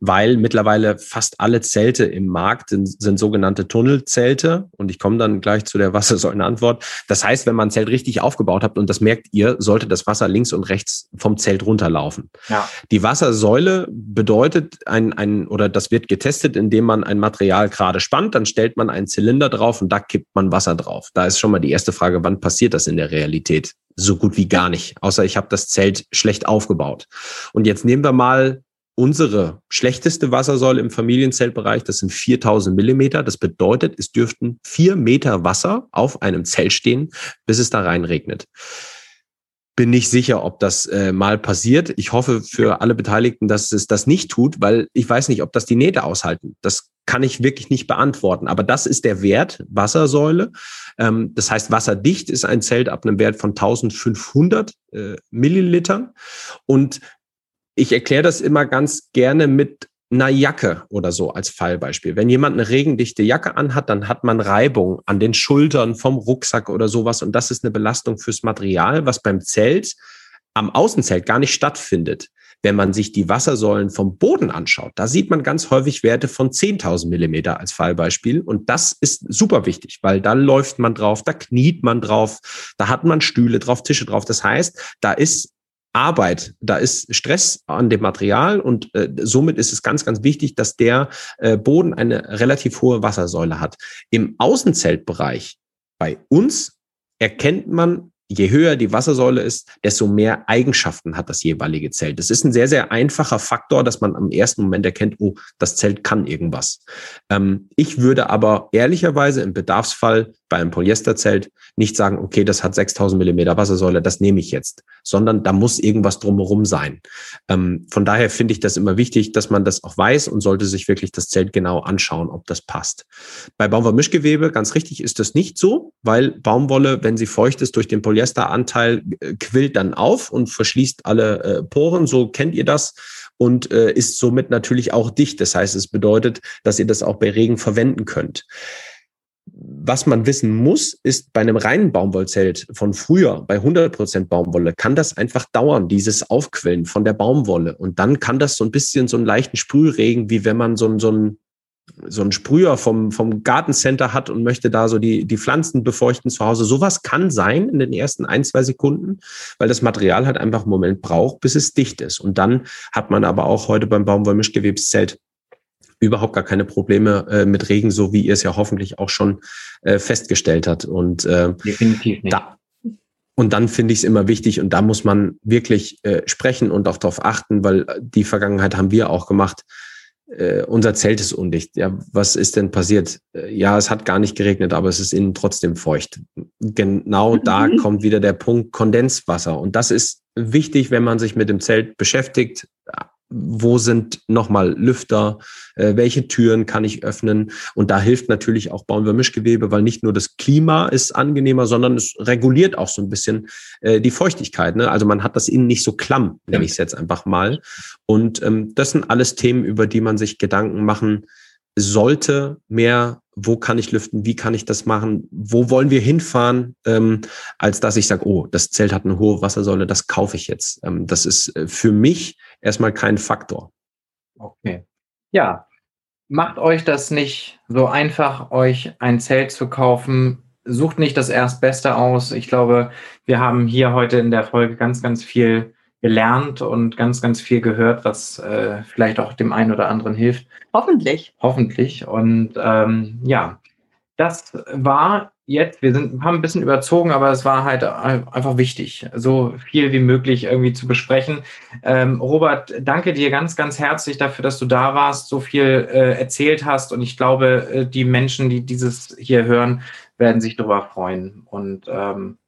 Weil mittlerweile fast alle Zelte im Markt sind, sind sogenannte Tunnelzelte. Und ich komme dann gleich zu der Wassersäulenantwort. Das heißt, wenn man ein Zelt richtig aufgebaut hat, und das merkt ihr, sollte das Wasser links und rechts vom Zelt runterlaufen. Ja. Die Wassersäule bedeutet ein, ein, oder das wird getestet, indem man ein Material gerade spannt, dann stellt man einen Zylinder drauf und da kippt man Wasser drauf. Da ist schon mal die erste Frage, wann passiert das in der Realität? So gut wie gar nicht, außer ich habe das Zelt schlecht aufgebaut. Und jetzt nehmen wir mal unsere schlechteste Wassersäule im Familienzeltbereich, das sind 4000 Millimeter. Das bedeutet, es dürften vier Meter Wasser auf einem Zelt stehen, bis es da reinregnet. Bin nicht sicher, ob das äh, mal passiert. Ich hoffe für alle Beteiligten, dass es das nicht tut, weil ich weiß nicht, ob das die Nähte aushalten. Das kann ich wirklich nicht beantworten. Aber das ist der Wert Wassersäule. Ähm, das heißt, wasserdicht ist ein Zelt ab einem Wert von 1500 äh, Millilitern. Und ich erkläre das immer ganz gerne mit einer Jacke oder so als Fallbeispiel. Wenn jemand eine regendichte Jacke anhat, dann hat man Reibung an den Schultern vom Rucksack oder sowas. Und das ist eine Belastung fürs Material, was beim Zelt am Außenzelt gar nicht stattfindet. Wenn man sich die Wassersäulen vom Boden anschaut, da sieht man ganz häufig Werte von 10.000 Millimeter als Fallbeispiel. Und das ist super wichtig, weil da läuft man drauf, da kniet man drauf, da hat man Stühle drauf, Tische drauf. Das heißt, da ist Arbeit, da ist Stress an dem Material und äh, somit ist es ganz, ganz wichtig, dass der äh, Boden eine relativ hohe Wassersäule hat. Im Außenzeltbereich bei uns erkennt man je höher die Wassersäule ist, desto mehr Eigenschaften hat das jeweilige Zelt. Das ist ein sehr, sehr einfacher Faktor, dass man am ersten Moment erkennt, oh, das Zelt kann irgendwas. Ähm, ich würde aber ehrlicherweise im Bedarfsfall bei einem Polyesterzelt nicht sagen, okay, das hat 6000 Millimeter Wassersäule, das nehme ich jetzt, sondern da muss irgendwas drumherum sein. Ähm, von daher finde ich das immer wichtig, dass man das auch weiß und sollte sich wirklich das Zelt genau anschauen, ob das passt. Bei Baumwollmischgewebe, ganz richtig, ist das nicht so, weil Baumwolle, wenn sie feucht ist durch den Polyester, Polyesteranteil äh, quillt dann auf und verschließt alle äh, Poren. So kennt ihr das und äh, ist somit natürlich auch dicht. Das heißt, es bedeutet, dass ihr das auch bei Regen verwenden könnt. Was man wissen muss, ist bei einem reinen Baumwollzelt von früher, bei 100% Baumwolle, kann das einfach dauern, dieses Aufquellen von der Baumwolle. Und dann kann das so ein bisschen so einen leichten Sprühregen, wie wenn man so, so ein so ein Sprüher vom, vom Gartencenter hat und möchte da so die, die Pflanzen befeuchten zu Hause. Sowas kann sein in den ersten ein, zwei Sekunden, weil das Material halt einfach einen Moment braucht, bis es dicht ist. Und dann hat man aber auch heute beim Baumwollmischgewebszelt überhaupt gar keine Probleme äh, mit Regen, so wie ihr es ja hoffentlich auch schon äh, festgestellt hat. Und äh, definitiv nicht. Da, und dann finde ich es immer wichtig und da muss man wirklich äh, sprechen und auch darauf achten, weil die Vergangenheit haben wir auch gemacht äh, unser Zelt ist undicht. Ja, was ist denn passiert? Äh, ja, es hat gar nicht geregnet, aber es ist innen trotzdem feucht. Genau da kommt wieder der Punkt Kondenswasser. Und das ist wichtig, wenn man sich mit dem Zelt beschäftigt wo sind nochmal Lüfter, äh, welche Türen kann ich öffnen. Und da hilft natürlich auch Baumwollmischgewebe, weil nicht nur das Klima ist angenehmer, sondern es reguliert auch so ein bisschen äh, die Feuchtigkeit. Ne? Also man hat das innen nicht so klamm, nenne ich es jetzt einfach mal. Und ähm, das sind alles Themen, über die man sich Gedanken machen sollte. Mehr wo kann ich lüften, wie kann ich das machen, wo wollen wir hinfahren, ähm, als dass ich sage, oh, das Zelt hat eine hohe Wassersäule, das kaufe ich jetzt. Ähm, das ist äh, für mich erstmal kein Faktor. Okay. Ja, macht euch das nicht so einfach, euch ein Zelt zu kaufen. Sucht nicht das Erstbeste aus. Ich glaube, wir haben hier heute in der Folge ganz, ganz viel gelernt und ganz, ganz viel gehört, was äh, vielleicht auch dem einen oder anderen hilft. Hoffentlich. Hoffentlich. Und ähm, ja, das war jetzt, wir sind, haben ein bisschen überzogen, aber es war halt einfach wichtig, so viel wie möglich irgendwie zu besprechen. Ähm, Robert, danke dir ganz, ganz herzlich dafür, dass du da warst, so viel äh, erzählt hast. Und ich glaube, äh, die Menschen, die dieses hier hören, werden sich darüber freuen. Und ähm,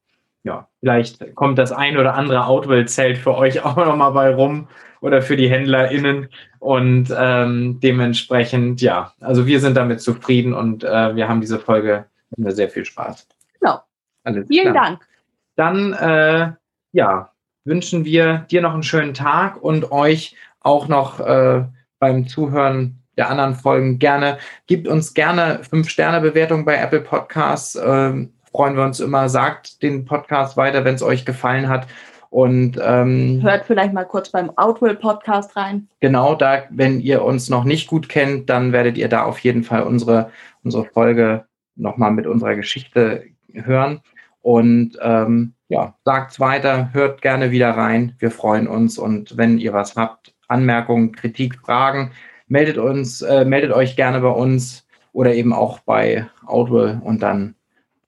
ja, vielleicht kommt das ein oder andere Outwell-Zelt für euch auch nochmal bei rum oder für die HändlerInnen. Und ähm, dementsprechend, ja, also wir sind damit zufrieden und äh, wir haben diese Folge mit sehr viel Spaß. Genau. Alles Vielen klar. Dank. Dann, äh, ja, wünschen wir dir noch einen schönen Tag und euch auch noch äh, beim Zuhören der anderen Folgen gerne. Gebt uns gerne fünf Sterne Bewertung bei Apple Podcasts. Ähm, freuen wir uns immer. Sagt den Podcast weiter, wenn es euch gefallen hat. Und ähm, hört vielleicht mal kurz beim Outwill Podcast rein. Genau, da, wenn ihr uns noch nicht gut kennt, dann werdet ihr da auf jeden Fall unsere, unsere Folge nochmal mit unserer Geschichte hören. Und ähm, ja, sagt's weiter, hört gerne wieder rein. Wir freuen uns. Und wenn ihr was habt, Anmerkungen, Kritik, Fragen, meldet uns, äh, meldet euch gerne bei uns oder eben auch bei Outwill und dann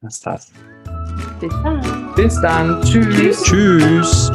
Bis dann. Bis dann. Tschüss. Tschüss.